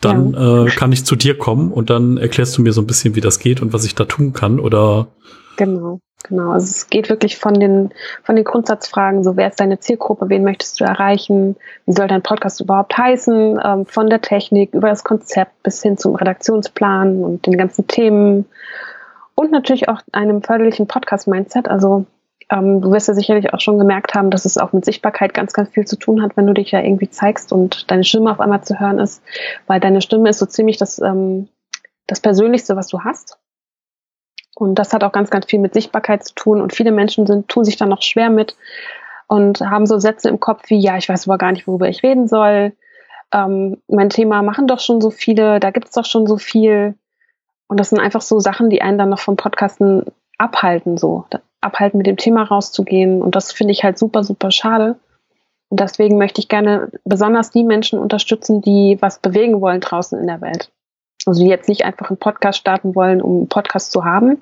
Dann ja. äh, kann ich zu dir kommen und dann erklärst du mir so ein bisschen, wie das geht und was ich da tun kann oder Genau, genau. Also es geht wirklich von den, von den Grundsatzfragen, so wer ist deine Zielgruppe, wen möchtest du erreichen, wie soll dein Podcast überhaupt heißen, ähm, von der Technik über das Konzept bis hin zum Redaktionsplan und den ganzen Themen und natürlich auch einem förderlichen Podcast-Mindset. Also ähm, du wirst ja sicherlich auch schon gemerkt haben, dass es auch mit Sichtbarkeit ganz, ganz viel zu tun hat, wenn du dich ja irgendwie zeigst und deine Stimme auf einmal zu hören ist, weil deine Stimme ist so ziemlich das, ähm, das Persönlichste, was du hast. Und das hat auch ganz, ganz viel mit Sichtbarkeit zu tun. Und viele Menschen sind, tun sich da noch schwer mit und haben so Sätze im Kopf wie, ja, ich weiß aber gar nicht, worüber ich reden soll. Ähm, mein Thema machen doch schon so viele, da gibt es doch schon so viel. Und das sind einfach so Sachen, die einen dann noch vom Podcasten abhalten, so abhalten, mit dem Thema rauszugehen. Und das finde ich halt super, super schade. Und deswegen möchte ich gerne besonders die Menschen unterstützen, die was bewegen wollen draußen in der Welt. Also die jetzt nicht einfach einen Podcast starten wollen, um einen Podcast zu haben.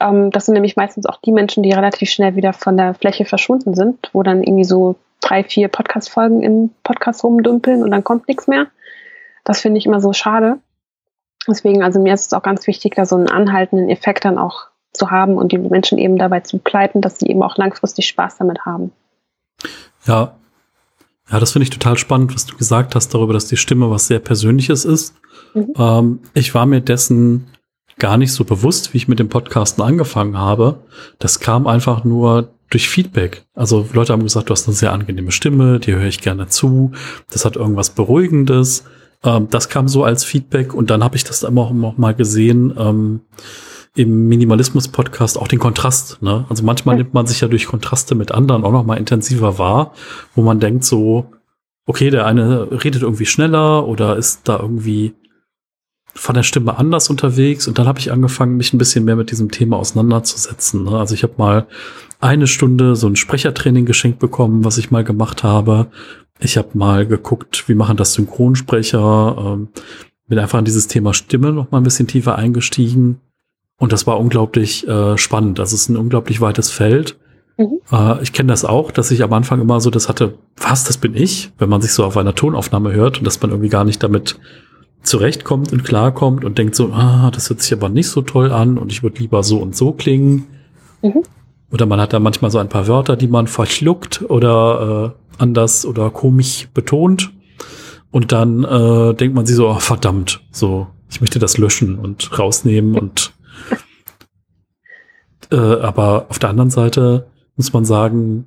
Ähm, das sind nämlich meistens auch die Menschen, die relativ schnell wieder von der Fläche verschwunden sind, wo dann irgendwie so drei, vier Podcast-Folgen im Podcast rumdümpeln und dann kommt nichts mehr. Das finde ich immer so schade. Deswegen, also mir ist es auch ganz wichtig, da so einen anhaltenden Effekt dann auch zu haben und die Menschen eben dabei zu begleiten, dass sie eben auch langfristig Spaß damit haben. Ja, ja, das finde ich total spannend, was du gesagt hast darüber, dass die Stimme was sehr Persönliches ist. Mhm. Ähm, ich war mir dessen gar nicht so bewusst, wie ich mit dem Podcasten angefangen habe. Das kam einfach nur durch Feedback. Also Leute haben gesagt, du hast eine sehr angenehme Stimme, dir höre ich gerne zu, das hat irgendwas Beruhigendes. Ähm, das kam so als Feedback und dann habe ich das immer auch noch mal gesehen. Ähm, im Minimalismus-Podcast auch den Kontrast. Ne? Also manchmal nimmt man sich ja durch Kontraste mit anderen auch noch mal intensiver wahr, wo man denkt so, okay, der eine redet irgendwie schneller oder ist da irgendwie von der Stimme anders unterwegs und dann habe ich angefangen, mich ein bisschen mehr mit diesem Thema auseinanderzusetzen. Ne? Also ich habe mal eine Stunde so ein Sprechertraining geschenkt bekommen, was ich mal gemacht habe. Ich habe mal geguckt, wie machen das Synchronsprecher, ähm, bin einfach an dieses Thema Stimme noch mal ein bisschen tiefer eingestiegen und das war unglaublich äh, spannend. Das ist ein unglaublich weites Feld. Mhm. Äh, ich kenne das auch, dass ich am Anfang immer so das hatte, was, das bin ich, wenn man sich so auf einer Tonaufnahme hört und dass man irgendwie gar nicht damit zurechtkommt und klarkommt und denkt so, ah, das hört sich aber nicht so toll an und ich würde lieber so und so klingen. Mhm. Oder man hat da manchmal so ein paar Wörter, die man verschluckt oder äh, anders oder komisch betont. Und dann äh, denkt man sich so, oh, verdammt, so, ich möchte das löschen und rausnehmen und äh, aber auf der anderen Seite muss man sagen,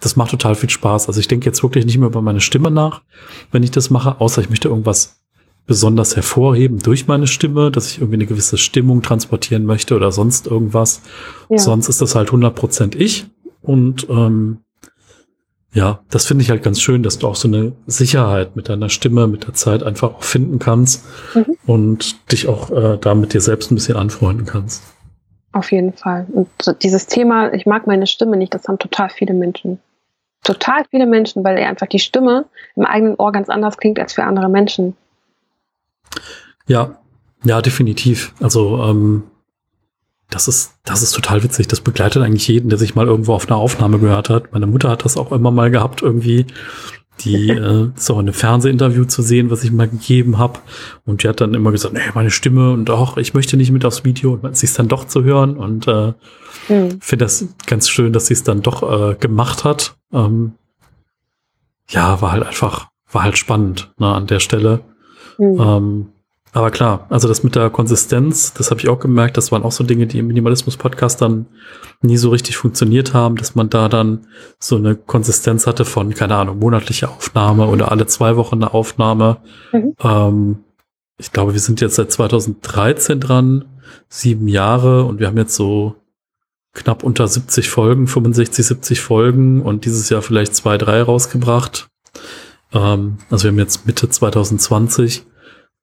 das macht total viel Spaß. Also ich denke jetzt wirklich nicht mehr über meine Stimme nach, wenn ich das mache, außer ich möchte irgendwas besonders hervorheben durch meine Stimme, dass ich irgendwie eine gewisse Stimmung transportieren möchte oder sonst irgendwas. Ja. Sonst ist das halt 100% ich. Und ähm, ja, das finde ich halt ganz schön, dass du auch so eine Sicherheit mit deiner Stimme, mit der Zeit einfach auch finden kannst mhm. und dich auch äh, da mit dir selbst ein bisschen anfreunden kannst. Auf jeden Fall. Und dieses Thema, ich mag meine Stimme nicht, das haben total viele Menschen. Total viele Menschen, weil einfach die Stimme im eigenen Ohr ganz anders klingt als für andere Menschen. Ja, ja, definitiv. Also ähm, das ist, das ist total witzig. Das begleitet eigentlich jeden, der sich mal irgendwo auf einer Aufnahme gehört hat. Meine Mutter hat das auch immer mal gehabt, irgendwie, Die *laughs* äh, ist auch in einem Fernsehinterview zu sehen, was ich mal gegeben habe. Und die hat dann immer gesagt, nee, meine Stimme und auch, ich möchte nicht mit aufs Video. Und sie ist dann doch zu hören. Und äh, mhm. finde das ganz schön, dass sie es dann doch äh, gemacht hat. Ähm, ja, war halt einfach, war halt spannend ne, an der Stelle. Mhm. Ähm, aber klar, also das mit der Konsistenz, das habe ich auch gemerkt, das waren auch so Dinge, die im Minimalismus-Podcast dann nie so richtig funktioniert haben, dass man da dann so eine Konsistenz hatte von, keine Ahnung, monatliche Aufnahme oder alle zwei Wochen eine Aufnahme. Mhm. Ähm, ich glaube, wir sind jetzt seit 2013 dran, sieben Jahre und wir haben jetzt so knapp unter 70 Folgen, 65, 70 Folgen und dieses Jahr vielleicht zwei, drei rausgebracht. Ähm, also wir haben jetzt Mitte 2020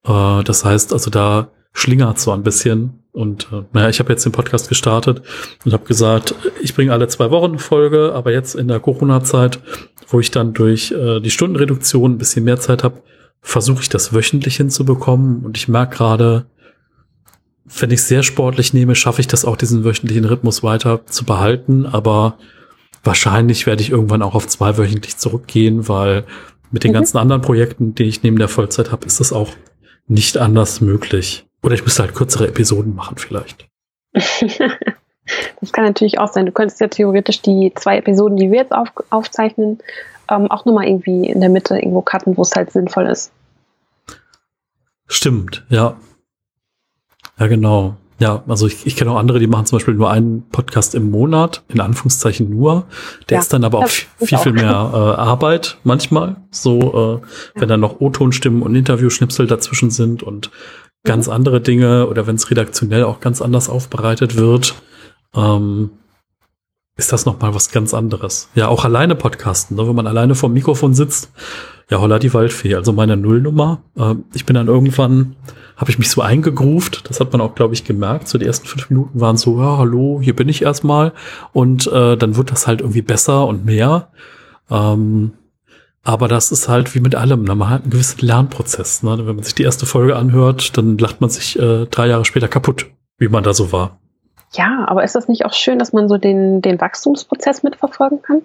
äh, das heißt, also da schlingert so ein bisschen. Und äh, naja, ich habe jetzt den Podcast gestartet und habe gesagt, ich bringe alle zwei Wochen Folge, aber jetzt in der Corona-Zeit, wo ich dann durch äh, die Stundenreduktion ein bisschen mehr Zeit habe, versuche ich das wöchentlich hinzubekommen. Und ich merke gerade, wenn ich sehr sportlich nehme, schaffe ich das auch, diesen wöchentlichen Rhythmus weiter zu behalten. Aber wahrscheinlich werde ich irgendwann auch auf zweiwöchentlich zurückgehen, weil mit den mhm. ganzen anderen Projekten, die ich neben der Vollzeit habe, ist das auch nicht anders möglich. Oder ich müsste halt kürzere Episoden machen vielleicht. *laughs* das kann natürlich auch sein. Du könntest ja theoretisch die zwei Episoden, die wir jetzt auf, aufzeichnen, ähm, auch nochmal irgendwie in der Mitte irgendwo cutten, wo es halt sinnvoll ist. Stimmt, ja. Ja, genau. Ja, also ich, ich kenne auch andere, die machen zum Beispiel nur einen Podcast im Monat, in Anführungszeichen nur. Der ja, ist dann aber auch viel, viel mehr *laughs* äh, Arbeit manchmal. So, äh, wenn dann noch O-Tonstimmen und Interviewschnipsel dazwischen sind und ganz mhm. andere Dinge oder wenn es redaktionell auch ganz anders aufbereitet wird, ähm, ist das nochmal was ganz anderes. Ja, auch alleine podcasten, ne? wenn man alleine vor dem Mikrofon sitzt. Ja, holla die Waldfee, also meine Nullnummer. Äh, ich bin dann irgendwann habe ich mich so eingegruft. Das hat man auch, glaube ich, gemerkt. So die ersten fünf Minuten waren so, ja, hallo, hier bin ich erstmal. Und äh, dann wird das halt irgendwie besser und mehr. Ähm, aber das ist halt wie mit allem. Ne? Man hat einen gewissen Lernprozess. Ne? Wenn man sich die erste Folge anhört, dann lacht man sich äh, drei Jahre später kaputt, wie man da so war. Ja, aber ist das nicht auch schön, dass man so den, den Wachstumsprozess mitverfolgen kann?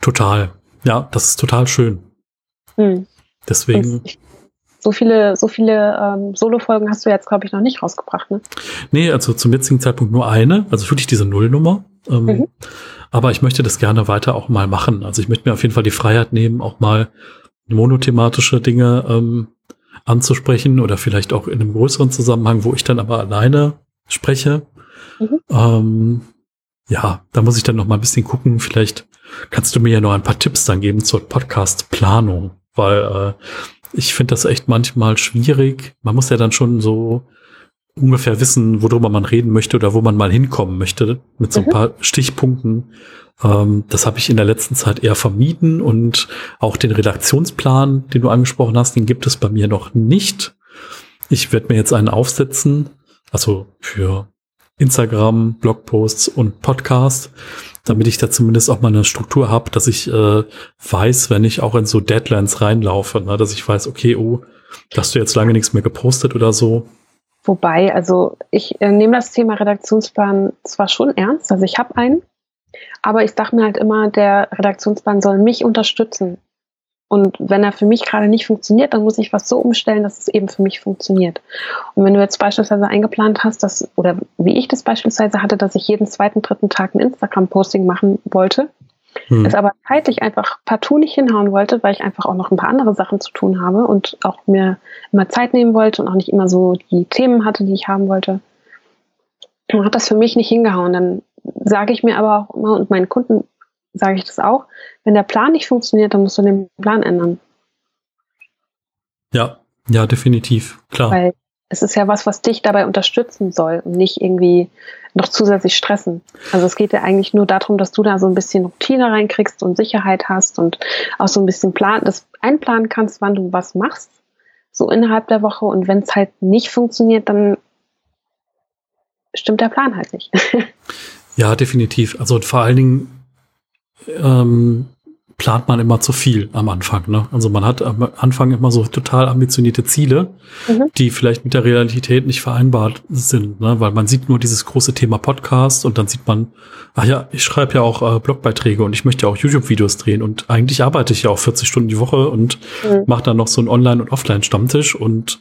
Total. Ja, das ist total schön. Hm. Deswegen. Ich, so viele, so viele ähm, Solo-Folgen hast du jetzt, glaube ich, noch nicht rausgebracht, ne? Nee, also zum jetzigen Zeitpunkt nur eine, also wirklich diese Nullnummer. Ähm, mhm. Aber ich möchte das gerne weiter auch mal machen. Also ich möchte mir auf jeden Fall die Freiheit nehmen, auch mal monothematische Dinge ähm, anzusprechen oder vielleicht auch in einem größeren Zusammenhang, wo ich dann aber alleine spreche. Mhm. Ähm, ja, da muss ich dann noch mal ein bisschen gucken. Vielleicht kannst du mir ja noch ein paar Tipps dann geben zur Podcast-Planung, weil äh, ich finde das echt manchmal schwierig. Man muss ja dann schon so ungefähr wissen, worüber man reden möchte oder wo man mal hinkommen möchte, mit so ein mhm. paar Stichpunkten. Ähm, das habe ich in der letzten Zeit eher vermieden und auch den Redaktionsplan, den du angesprochen hast, den gibt es bei mir noch nicht. Ich werde mir jetzt einen aufsetzen, also für Instagram, Blogposts und Podcast, damit ich da zumindest auch mal eine Struktur habe, dass ich äh, weiß, wenn ich auch in so Deadlines reinlaufe, ne, dass ich weiß, okay, oh, hast du jetzt lange nichts mehr gepostet oder so. Wobei, also ich äh, nehme das Thema Redaktionsplan zwar schon ernst, also ich habe einen, aber ich sage mir halt immer, der Redaktionsplan soll mich unterstützen. Und wenn er für mich gerade nicht funktioniert, dann muss ich was so umstellen, dass es eben für mich funktioniert. Und wenn du jetzt beispielsweise eingeplant hast, dass, oder wie ich das beispielsweise hatte, dass ich jeden zweiten, dritten Tag ein Instagram-Posting machen wollte, hm. es aber zeitlich einfach partout nicht hinhauen wollte, weil ich einfach auch noch ein paar andere Sachen zu tun habe und auch mir immer Zeit nehmen wollte und auch nicht immer so die Themen hatte, die ich haben wollte, dann hat das für mich nicht hingehauen. Dann sage ich mir aber auch immer und meinen Kunden sage ich das auch. Wenn der Plan nicht funktioniert, dann musst du den Plan ändern. Ja, ja, definitiv, klar. Weil es ist ja was, was dich dabei unterstützen soll und nicht irgendwie noch zusätzlich stressen. Also es geht ja eigentlich nur darum, dass du da so ein bisschen Routine reinkriegst und Sicherheit hast und auch so ein bisschen plan, das einplanen kannst, wann du was machst, so innerhalb der Woche. Und wenn es halt nicht funktioniert, dann stimmt der Plan halt nicht. *laughs* ja, definitiv. Also vor allen Dingen ähm, plant man immer zu viel am Anfang. Ne? Also man hat am Anfang immer so total ambitionierte Ziele, mhm. die vielleicht mit der Realität nicht vereinbart sind, ne? weil man sieht nur dieses große Thema Podcast und dann sieht man, ach ja, ich schreibe ja auch äh, Blogbeiträge und ich möchte ja auch YouTube-Videos drehen und eigentlich arbeite ich ja auch 40 Stunden die Woche und mhm. mache dann noch so einen Online- und Offline-Stammtisch und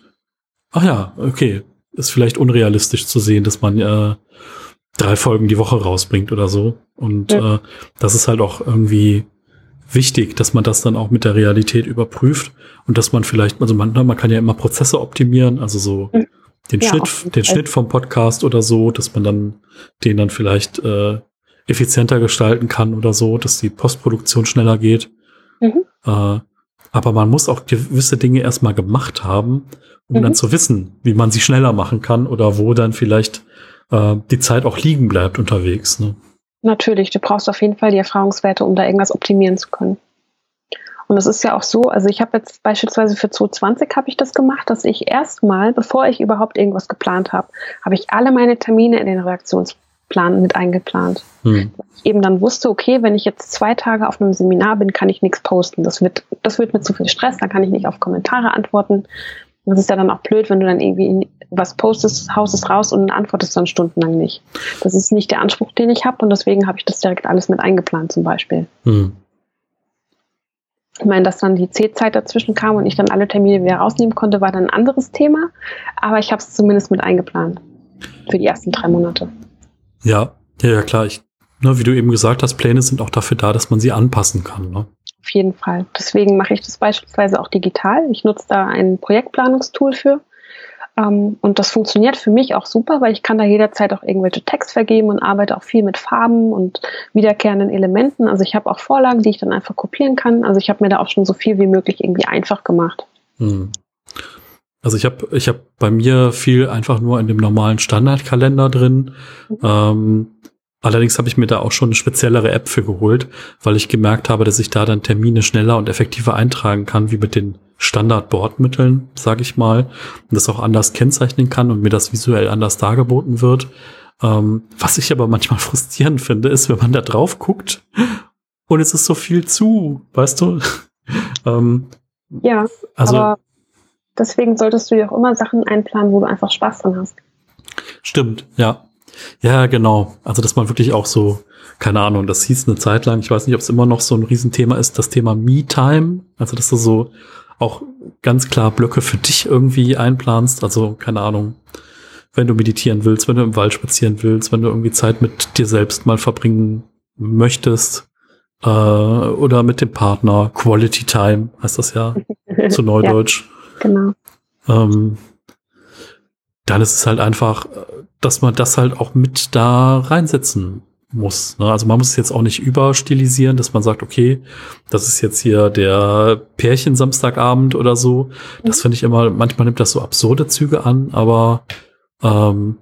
ach ja, okay, ist vielleicht unrealistisch zu sehen, dass man äh, drei Folgen die Woche rausbringt oder so. Und ja. äh, das ist halt auch irgendwie wichtig, dass man das dann auch mit der Realität überprüft und dass man vielleicht, also man, ne, man kann ja immer Prozesse optimieren, also so mhm. den ja, Schnitt, den Schnitt vom Podcast oder so, dass man dann den dann vielleicht äh, effizienter gestalten kann oder so, dass die Postproduktion schneller geht. Mhm. Äh, aber man muss auch gewisse Dinge erstmal gemacht haben, um mhm. dann zu wissen, wie man sie schneller machen kann oder wo dann vielleicht äh, die Zeit auch liegen bleibt unterwegs. Ne? Natürlich, du brauchst auf jeden Fall die Erfahrungswerte, um da irgendwas optimieren zu können. Und es ist ja auch so, also ich habe jetzt beispielsweise für 2020 habe ich das gemacht, dass ich erstmal, bevor ich überhaupt irgendwas geplant habe, habe ich alle meine Termine in den Reaktionsplan mit eingeplant. Hm. Ich eben dann wusste, okay, wenn ich jetzt zwei Tage auf einem Seminar bin, kann ich nichts posten. Das wird, das wird mir zu viel Stress, dann kann ich nicht auf Kommentare antworten. Das ist ja dann auch blöd, wenn du dann irgendwie was postest, haust es raus und antwortest dann stundenlang nicht. Das ist nicht der Anspruch, den ich habe und deswegen habe ich das direkt alles mit eingeplant zum Beispiel. Hm. Ich meine, dass dann die C-Zeit dazwischen kam und ich dann alle Termine wieder rausnehmen konnte, war dann ein anderes Thema, aber ich habe es zumindest mit eingeplant für die ersten drei Monate. Ja, ja, ja klar. Ich, ne, wie du eben gesagt hast, Pläne sind auch dafür da, dass man sie anpassen kann. Ne? Auf jeden Fall. Deswegen mache ich das beispielsweise auch digital. Ich nutze da ein Projektplanungstool für. Ähm, und das funktioniert für mich auch super, weil ich kann da jederzeit auch irgendwelche Text vergeben und arbeite auch viel mit Farben und wiederkehrenden Elementen. Also ich habe auch Vorlagen, die ich dann einfach kopieren kann. Also ich habe mir da auch schon so viel wie möglich irgendwie einfach gemacht. Hm. Also ich habe ich hab bei mir viel einfach nur in dem normalen Standardkalender drin. Mhm. Ähm, Allerdings habe ich mir da auch schon eine speziellere App für geholt, weil ich gemerkt habe, dass ich da dann Termine schneller und effektiver eintragen kann, wie mit den Standard-Bordmitteln, sage ich mal, und das auch anders kennzeichnen kann und mir das visuell anders dargeboten wird. Ähm, was ich aber manchmal *laughs* frustrierend finde, ist, wenn man da drauf guckt und es ist so viel zu, weißt du? *laughs* ähm, ja, also, aber deswegen solltest du ja auch immer Sachen einplanen, wo du einfach Spaß dran hast. Stimmt, ja. Ja, genau. Also, dass man wirklich auch so, keine Ahnung, das hieß eine Zeit lang, ich weiß nicht, ob es immer noch so ein Riesenthema ist, das Thema Me-Time. Also, dass du so auch ganz klar Blöcke für dich irgendwie einplanst. Also, keine Ahnung, wenn du meditieren willst, wenn du im Wald spazieren willst, wenn du irgendwie Zeit mit dir selbst mal verbringen möchtest äh, oder mit dem Partner. Quality Time heißt das ja *laughs* zu Neudeutsch. Ja, genau. Ähm, dann ist es halt einfach, dass man das halt auch mit da reinsetzen muss. Ne? Also man muss es jetzt auch nicht überstilisieren, dass man sagt, okay, das ist jetzt hier der Pärchen Samstagabend oder so. Das finde ich immer, manchmal nimmt das so absurde Züge an, aber ähm,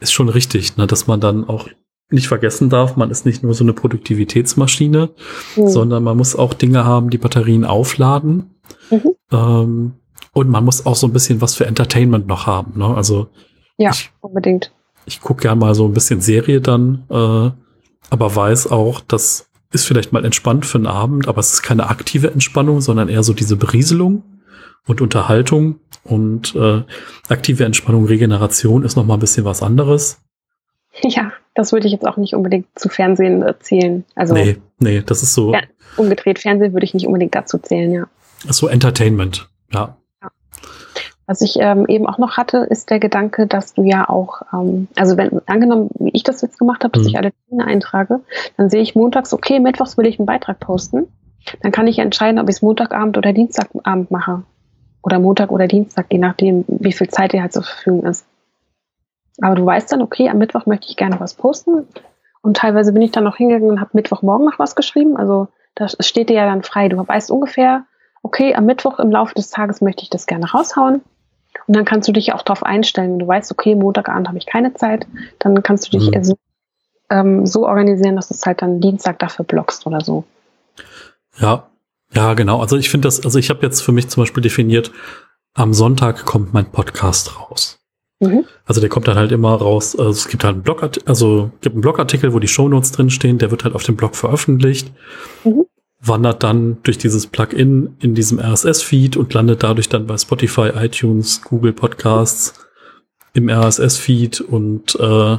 ist schon richtig, ne? dass man dann auch nicht vergessen darf, man ist nicht nur so eine Produktivitätsmaschine, mhm. sondern man muss auch Dinge haben, die Batterien aufladen. Mhm. Ähm, und man muss auch so ein bisschen was für Entertainment noch haben. Ne? Also ja, ich, unbedingt. Ich gucke gern mal so ein bisschen Serie dann, äh, aber weiß auch, das ist vielleicht mal entspannt für einen Abend, aber es ist keine aktive Entspannung, sondern eher so diese Berieselung und Unterhaltung. Und äh, aktive Entspannung, Regeneration ist noch mal ein bisschen was anderes. Ja, das würde ich jetzt auch nicht unbedingt zu Fernsehen zählen. Also, nee, nee, das ist so. Ja, umgedreht Fernsehen würde ich nicht unbedingt dazu zählen, ja. So Entertainment, ja. Was ich ähm, eben auch noch hatte, ist der Gedanke, dass du ja auch, ähm, also wenn angenommen, wie ich das jetzt gemacht habe, dass mhm. ich alle Termine eintrage, dann sehe ich montags, okay, mittwochs will ich einen Beitrag posten. Dann kann ich entscheiden, ob ich es Montagabend oder Dienstagabend mache. Oder Montag oder Dienstag, je nachdem, wie viel Zeit dir halt zur Verfügung ist. Aber du weißt dann, okay, am Mittwoch möchte ich gerne was posten. Und teilweise bin ich dann noch hingegangen und habe Mittwochmorgen noch was geschrieben. Also das steht dir ja dann frei. Du weißt ungefähr, okay, am Mittwoch im Laufe des Tages möchte ich das gerne raushauen. Und dann kannst du dich auch darauf einstellen. Du weißt, okay, Montagabend habe ich keine Zeit, dann kannst du dich mhm. so, ähm, so organisieren, dass du es halt dann Dienstag dafür blockst oder so. Ja, ja, genau. Also ich finde das, also ich habe jetzt für mich zum Beispiel definiert, am Sonntag kommt mein Podcast raus. Mhm. Also der kommt dann halt immer raus. Also es gibt halt einen Blogartikel, also gibt einen Blogartikel, wo die Shownotes drinstehen, der wird halt auf dem Blog veröffentlicht. Mhm. Wandert dann durch dieses Plugin in diesem RSS-Feed und landet dadurch dann bei Spotify, iTunes, Google Podcasts im RSS-Feed und äh,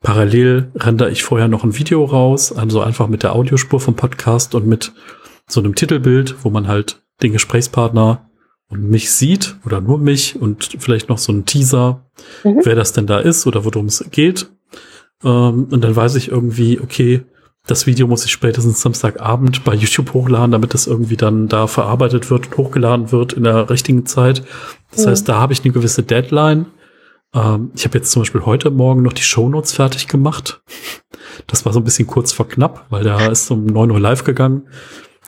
parallel rendere ich vorher noch ein Video raus, also einfach mit der Audiospur vom Podcast und mit so einem Titelbild, wo man halt den Gesprächspartner und mich sieht oder nur mich und vielleicht noch so ein Teaser, mhm. wer das denn da ist oder worum es geht. Ähm, und dann weiß ich irgendwie, okay, das Video muss ich spätestens Samstagabend bei YouTube hochladen, damit das irgendwie dann da verarbeitet wird und hochgeladen wird in der richtigen Zeit. Das mhm. heißt, da habe ich eine gewisse Deadline. Ähm, ich habe jetzt zum Beispiel heute Morgen noch die Shownotes fertig gemacht. Das war so ein bisschen kurz vor knapp, weil der ist um 9 Uhr live gegangen.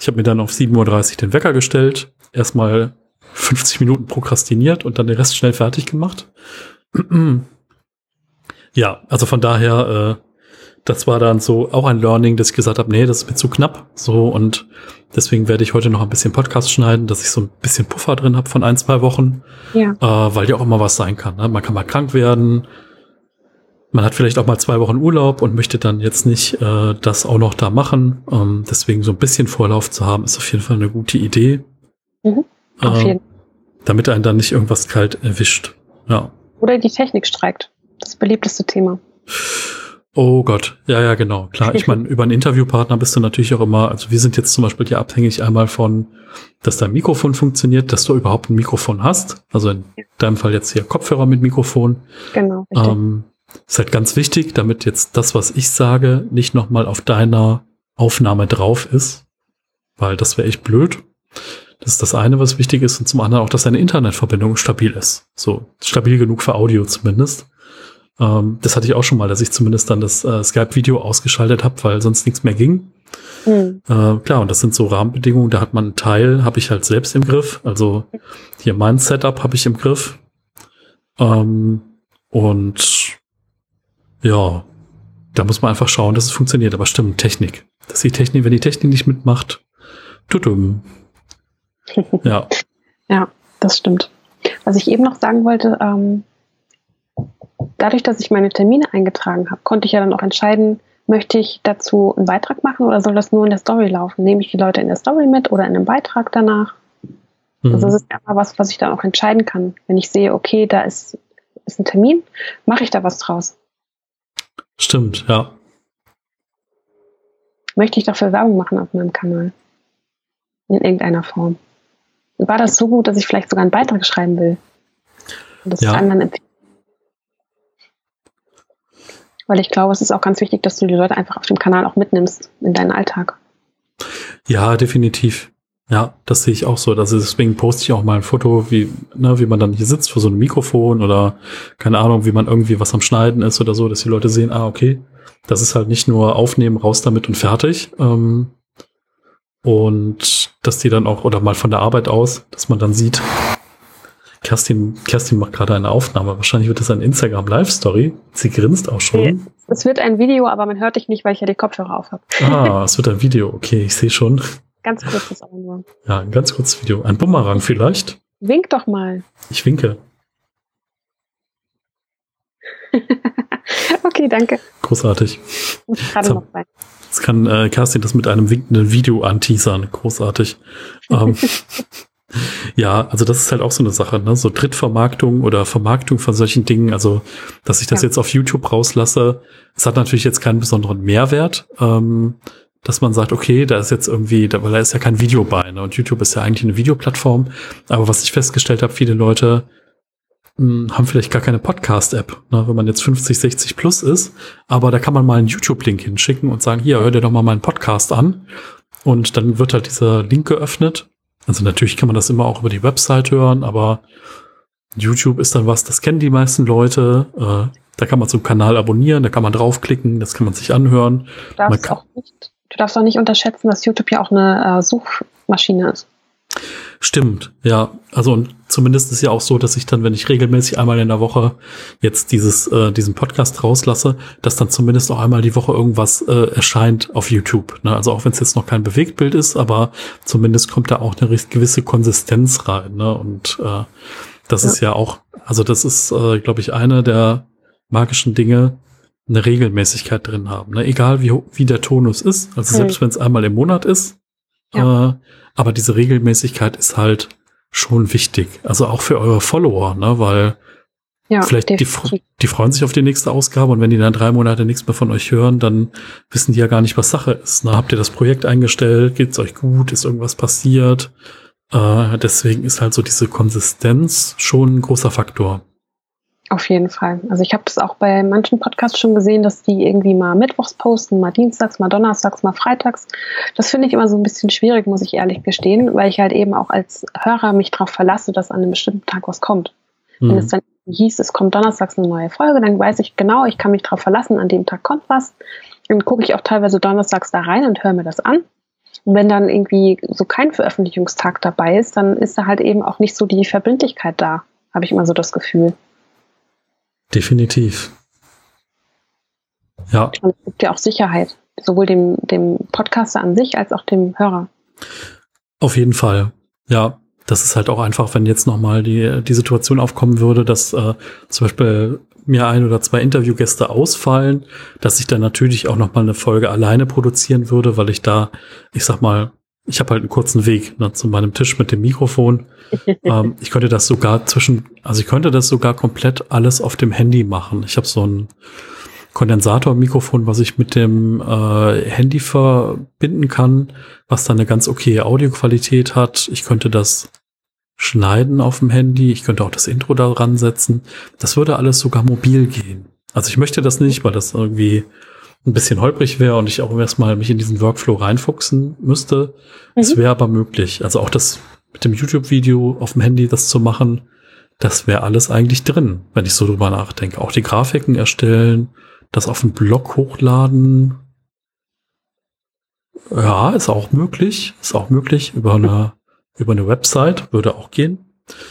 Ich habe mir dann auf 7.30 Uhr den Wecker gestellt, erstmal 50 Minuten prokrastiniert und dann den Rest schnell fertig gemacht. *clears throat* ja, also von daher, äh, das war dann so auch ein Learning, dass ich gesagt habe, nee, das ist mir zu knapp. So und deswegen werde ich heute noch ein bisschen Podcast schneiden, dass ich so ein bisschen Puffer drin habe von ein, zwei Wochen. Ja. Äh, weil ja auch immer was sein kann. Ne? Man kann mal krank werden. Man hat vielleicht auch mal zwei Wochen Urlaub und möchte dann jetzt nicht äh, das auch noch da machen. Ähm, deswegen so ein bisschen Vorlauf zu haben, ist auf jeden Fall eine gute Idee. Mhm, auf äh, jeden. Damit einen dann nicht irgendwas kalt erwischt. Ja. Oder die Technik streikt. Das beliebteste Thema. Oh Gott, ja, ja, genau. Klar, ich meine, *laughs* über einen Interviewpartner bist du natürlich auch immer, also wir sind jetzt zum Beispiel hier abhängig einmal von, dass dein Mikrofon funktioniert, dass du überhaupt ein Mikrofon hast. Also in deinem Fall jetzt hier Kopfhörer mit Mikrofon. Genau. Ähm, ist halt ganz wichtig, damit jetzt das, was ich sage, nicht nochmal auf deiner Aufnahme drauf ist. Weil das wäre echt blöd. Das ist das eine, was wichtig ist. Und zum anderen auch, dass deine Internetverbindung stabil ist. So, stabil genug für Audio zumindest. Ähm, das hatte ich auch schon mal, dass ich zumindest dann das äh, Skype-Video ausgeschaltet habe, weil sonst nichts mehr ging. Mhm. Äh, klar, und das sind so Rahmenbedingungen, da hat man einen Teil, habe ich halt selbst im Griff. Also hier mein Setup habe ich im Griff. Ähm, und ja, da muss man einfach schauen, dass es funktioniert. Aber stimmt, Technik. Dass die Technik, wenn die Technik nicht mitmacht, tutum. *laughs* Ja. ja, das stimmt. Was ich eben noch sagen wollte, ähm, dadurch, dass ich meine Termine eingetragen habe, konnte ich ja dann auch entscheiden, möchte ich dazu einen Beitrag machen oder soll das nur in der Story laufen? Nehme ich die Leute in der Story mit oder in einem Beitrag danach? Mhm. Also das ist immer was, was ich dann auch entscheiden kann. Wenn ich sehe, okay, da ist, ist ein Termin, mache ich da was draus. Stimmt, ja. Möchte ich dafür Werbung machen auf meinem Kanal? In irgendeiner Form. War das so gut, dass ich vielleicht sogar einen Beitrag schreiben will? Und das ja. anderen empfehlen? Weil ich glaube, es ist auch ganz wichtig, dass du die Leute einfach auf dem Kanal auch mitnimmst in deinen Alltag. Ja, definitiv. Ja, das sehe ich auch so. Also deswegen poste ich auch mal ein Foto, wie, ne, wie man dann hier sitzt vor so einem Mikrofon oder keine Ahnung, wie man irgendwie was am Schneiden ist oder so, dass die Leute sehen, ah, okay, das ist halt nicht nur aufnehmen, raus damit und fertig. Ähm, und dass die dann auch, oder mal von der Arbeit aus, dass man dann sieht, Kerstin, Kerstin macht gerade eine Aufnahme. Wahrscheinlich wird das eine Instagram Live Story. Sie grinst auch schon. Es wird ein Video, aber man hört dich nicht, weil ich ja die Kopfhörer auf habe. Ah, es wird ein Video. Okay, ich sehe schon. Ganz kurzes aber nur. Ja, ein ganz kurzes Video. Ein Bumerang vielleicht. Wink doch mal. Ich winke. *laughs* okay, danke. Großartig. Gerade noch sein. Jetzt kann äh, Kerstin das mit einem winkenden Video anteasern. Großartig. ähm, *laughs* Ja, also das ist halt auch so eine Sache, ne? So Drittvermarktung oder Vermarktung von solchen Dingen. Also, dass ich das ja. jetzt auf YouTube rauslasse, es hat natürlich jetzt keinen besonderen Mehrwert, ähm, dass man sagt, okay, da ist jetzt irgendwie, da, weil da ist ja kein Video bei, ne? Und YouTube ist ja eigentlich eine Videoplattform. Aber was ich festgestellt habe, viele Leute mh, hm, haben vielleicht gar keine Podcast-App, ne? wenn man jetzt 50, 60 plus ist. Aber da kann man mal einen YouTube-Link hinschicken und sagen, hier, hör dir doch mal meinen Podcast an. Und dann wird halt dieser Link geöffnet also natürlich kann man das immer auch über die Website hören, aber YouTube ist dann was, das kennen die meisten Leute. Äh, da kann man zum Kanal abonnieren, da kann man draufklicken, das kann man sich anhören. Du darfst, auch nicht, du darfst auch nicht unterschätzen, dass YouTube ja auch eine äh, Suchmaschine ist. Stimmt, ja. Also und zumindest ist ja auch so, dass ich dann, wenn ich regelmäßig einmal in der Woche jetzt dieses, äh, diesen Podcast rauslasse, dass dann zumindest auch einmal die Woche irgendwas äh, erscheint auf YouTube. Ne? Also auch wenn es jetzt noch kein Bewegtbild ist, aber zumindest kommt da auch eine gewisse Konsistenz rein. Ne? Und äh, das ja. ist ja auch, also das ist, äh, glaube ich, eine der magischen Dinge, eine Regelmäßigkeit drin haben. Ne? Egal wie, wie der Tonus ist, also selbst wenn es einmal im Monat ist, Ja. Äh, aber diese Regelmäßigkeit ist halt schon wichtig. Also auch für eure Follower, ne? Weil ja, vielleicht die, die freuen sich auf die nächste Ausgabe und wenn die dann drei Monate nichts mehr von euch hören, dann wissen die ja gar nicht, was Sache ist. Ne? Habt ihr das Projekt eingestellt? Geht's euch gut? Ist irgendwas passiert? Äh, deswegen ist halt so diese Konsistenz schon ein großer Faktor. Auf jeden Fall. Also ich habe das auch bei manchen Podcasts schon gesehen, dass die irgendwie mal mittwochs posten, mal dienstags, mal donnerstags, mal freitags. Das finde ich immer so ein bisschen schwierig, muss ich ehrlich gestehen, weil ich halt eben auch als Hörer mich darauf verlasse, dass an einem bestimmten Tag was kommt. Mhm. Wenn es dann hieß, es kommt donnerstags eine neue Folge, dann weiß ich genau, ich kann mich darauf verlassen, an dem Tag kommt was. Dann gucke ich auch teilweise donnerstags da rein und höre mir das an. Und wenn dann irgendwie so kein Veröffentlichungstag dabei ist, dann ist da halt eben auch nicht so die Verbindlichkeit da, habe ich immer so das Gefühl. Definitiv. Ja. Und es gibt ja auch Sicherheit, sowohl dem, dem Podcaster an sich als auch dem Hörer. Auf jeden Fall. Ja, das ist halt auch einfach, wenn jetzt nochmal die, die Situation aufkommen würde, dass äh, zum Beispiel mir ein oder zwei Interviewgäste ausfallen, dass ich dann natürlich auch nochmal eine Folge alleine produzieren würde, weil ich da, ich sag mal, ich habe halt einen kurzen Weg ne, zu meinem Tisch mit dem Mikrofon. *laughs* ähm, ich könnte das sogar zwischen, also ich könnte das sogar komplett alles auf dem Handy machen. Ich habe so ein Kondensatormikrofon, was ich mit dem äh, Handy verbinden kann, was dann eine ganz okay Audioqualität hat. Ich könnte das schneiden auf dem Handy. Ich könnte auch das Intro daran setzen. Das würde alles sogar mobil gehen. Also ich möchte das nicht, weil das irgendwie ein bisschen holprig wäre und ich auch erstmal mich in diesen Workflow reinfuchsen müsste. Mhm. Es wäre aber möglich. Also auch das mit dem YouTube-Video auf dem Handy das zu machen, das wäre alles eigentlich drin, wenn ich so drüber nachdenke. Auch die Grafiken erstellen, das auf den Blog hochladen. Ja, ist auch möglich. Ist auch möglich. Über eine, über eine Website würde auch gehen.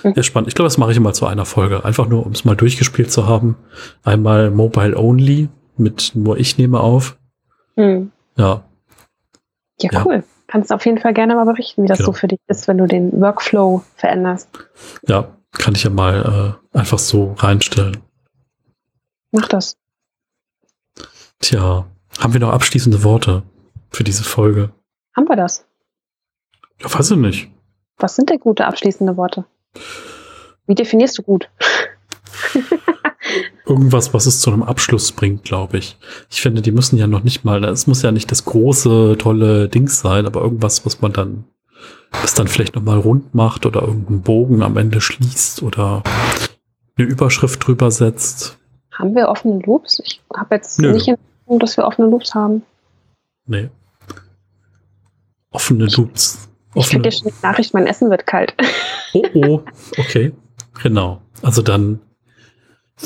Mhm. Sehr spannend. Ich glaube, das mache ich mal zu einer Folge. Einfach nur, um es mal durchgespielt zu haben. Einmal Mobile Only mit nur ich nehme auf. Mhm. Ja. Ja, cool. Ja. Kannst auf jeden Fall gerne mal berichten, wie das genau. so für dich ist, wenn du den Workflow veränderst. Ja, kann ich ja mal äh, einfach so reinstellen. Mach das. Tja, haben wir noch abschließende Worte für diese Folge? Haben wir das? Ja, weiß ich nicht. Was sind denn gute abschließende Worte? Wie definierst du gut? *laughs* irgendwas, was es zu einem Abschluss bringt, glaube ich. Ich finde, die müssen ja noch nicht mal, es muss ja nicht das große, tolle Dings sein, aber irgendwas, was man dann, was dann vielleicht nochmal rund macht oder irgendeinen Bogen am Ende schließt oder eine Überschrift drüber setzt. Haben wir offene Loops? Ich habe jetzt Nö. nicht in Erinnerung, dass wir offene Loops haben. Nee. Offene Loops. Ich kriege schon die Nachricht, mein Essen wird kalt. Oh, oh, okay. Genau. Also dann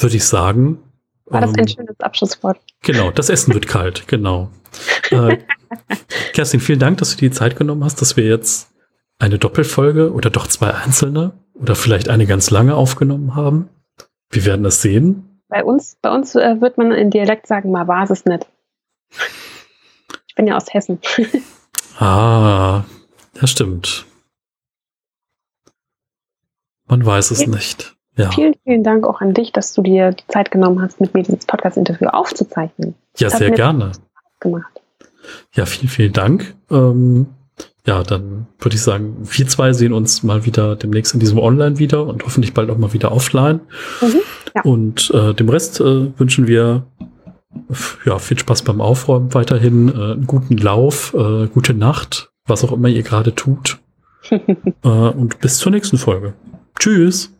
würde ich sagen. War das ein ähm, schönes Abschlusswort? Genau, das Essen wird kalt, *laughs* genau. äh, Kerstin, vielen Dank, dass du dir die Zeit genommen hast, dass wir jetzt eine Doppelfolge oder doch zwei einzelne oder vielleicht eine ganz lange aufgenommen haben. Wir werden das sehen. Bei uns, bei uns äh, wird man in Dialekt sagen, mal war es nicht. Ich bin ja aus Hessen. *laughs* ah, das stimmt. Man weiß es nicht. Ja. Vielen, vielen Dank auch an dich, dass du dir die Zeit genommen hast, mit mir dieses Podcast-Interview aufzuzeichnen. Ja, sehr gerne. Gemacht. Ja, vielen, vielen Dank. Ähm, ja, dann würde ich sagen, wir zwei sehen uns mal wieder demnächst in diesem Online wieder und hoffentlich bald auch mal wieder offline. Mhm, ja. Und äh, dem Rest äh, wünschen wir ja, viel Spaß beim Aufräumen weiterhin, äh, einen guten Lauf, äh, gute Nacht, was auch immer ihr gerade tut. *laughs* äh, und bis zur nächsten Folge. Tschüss.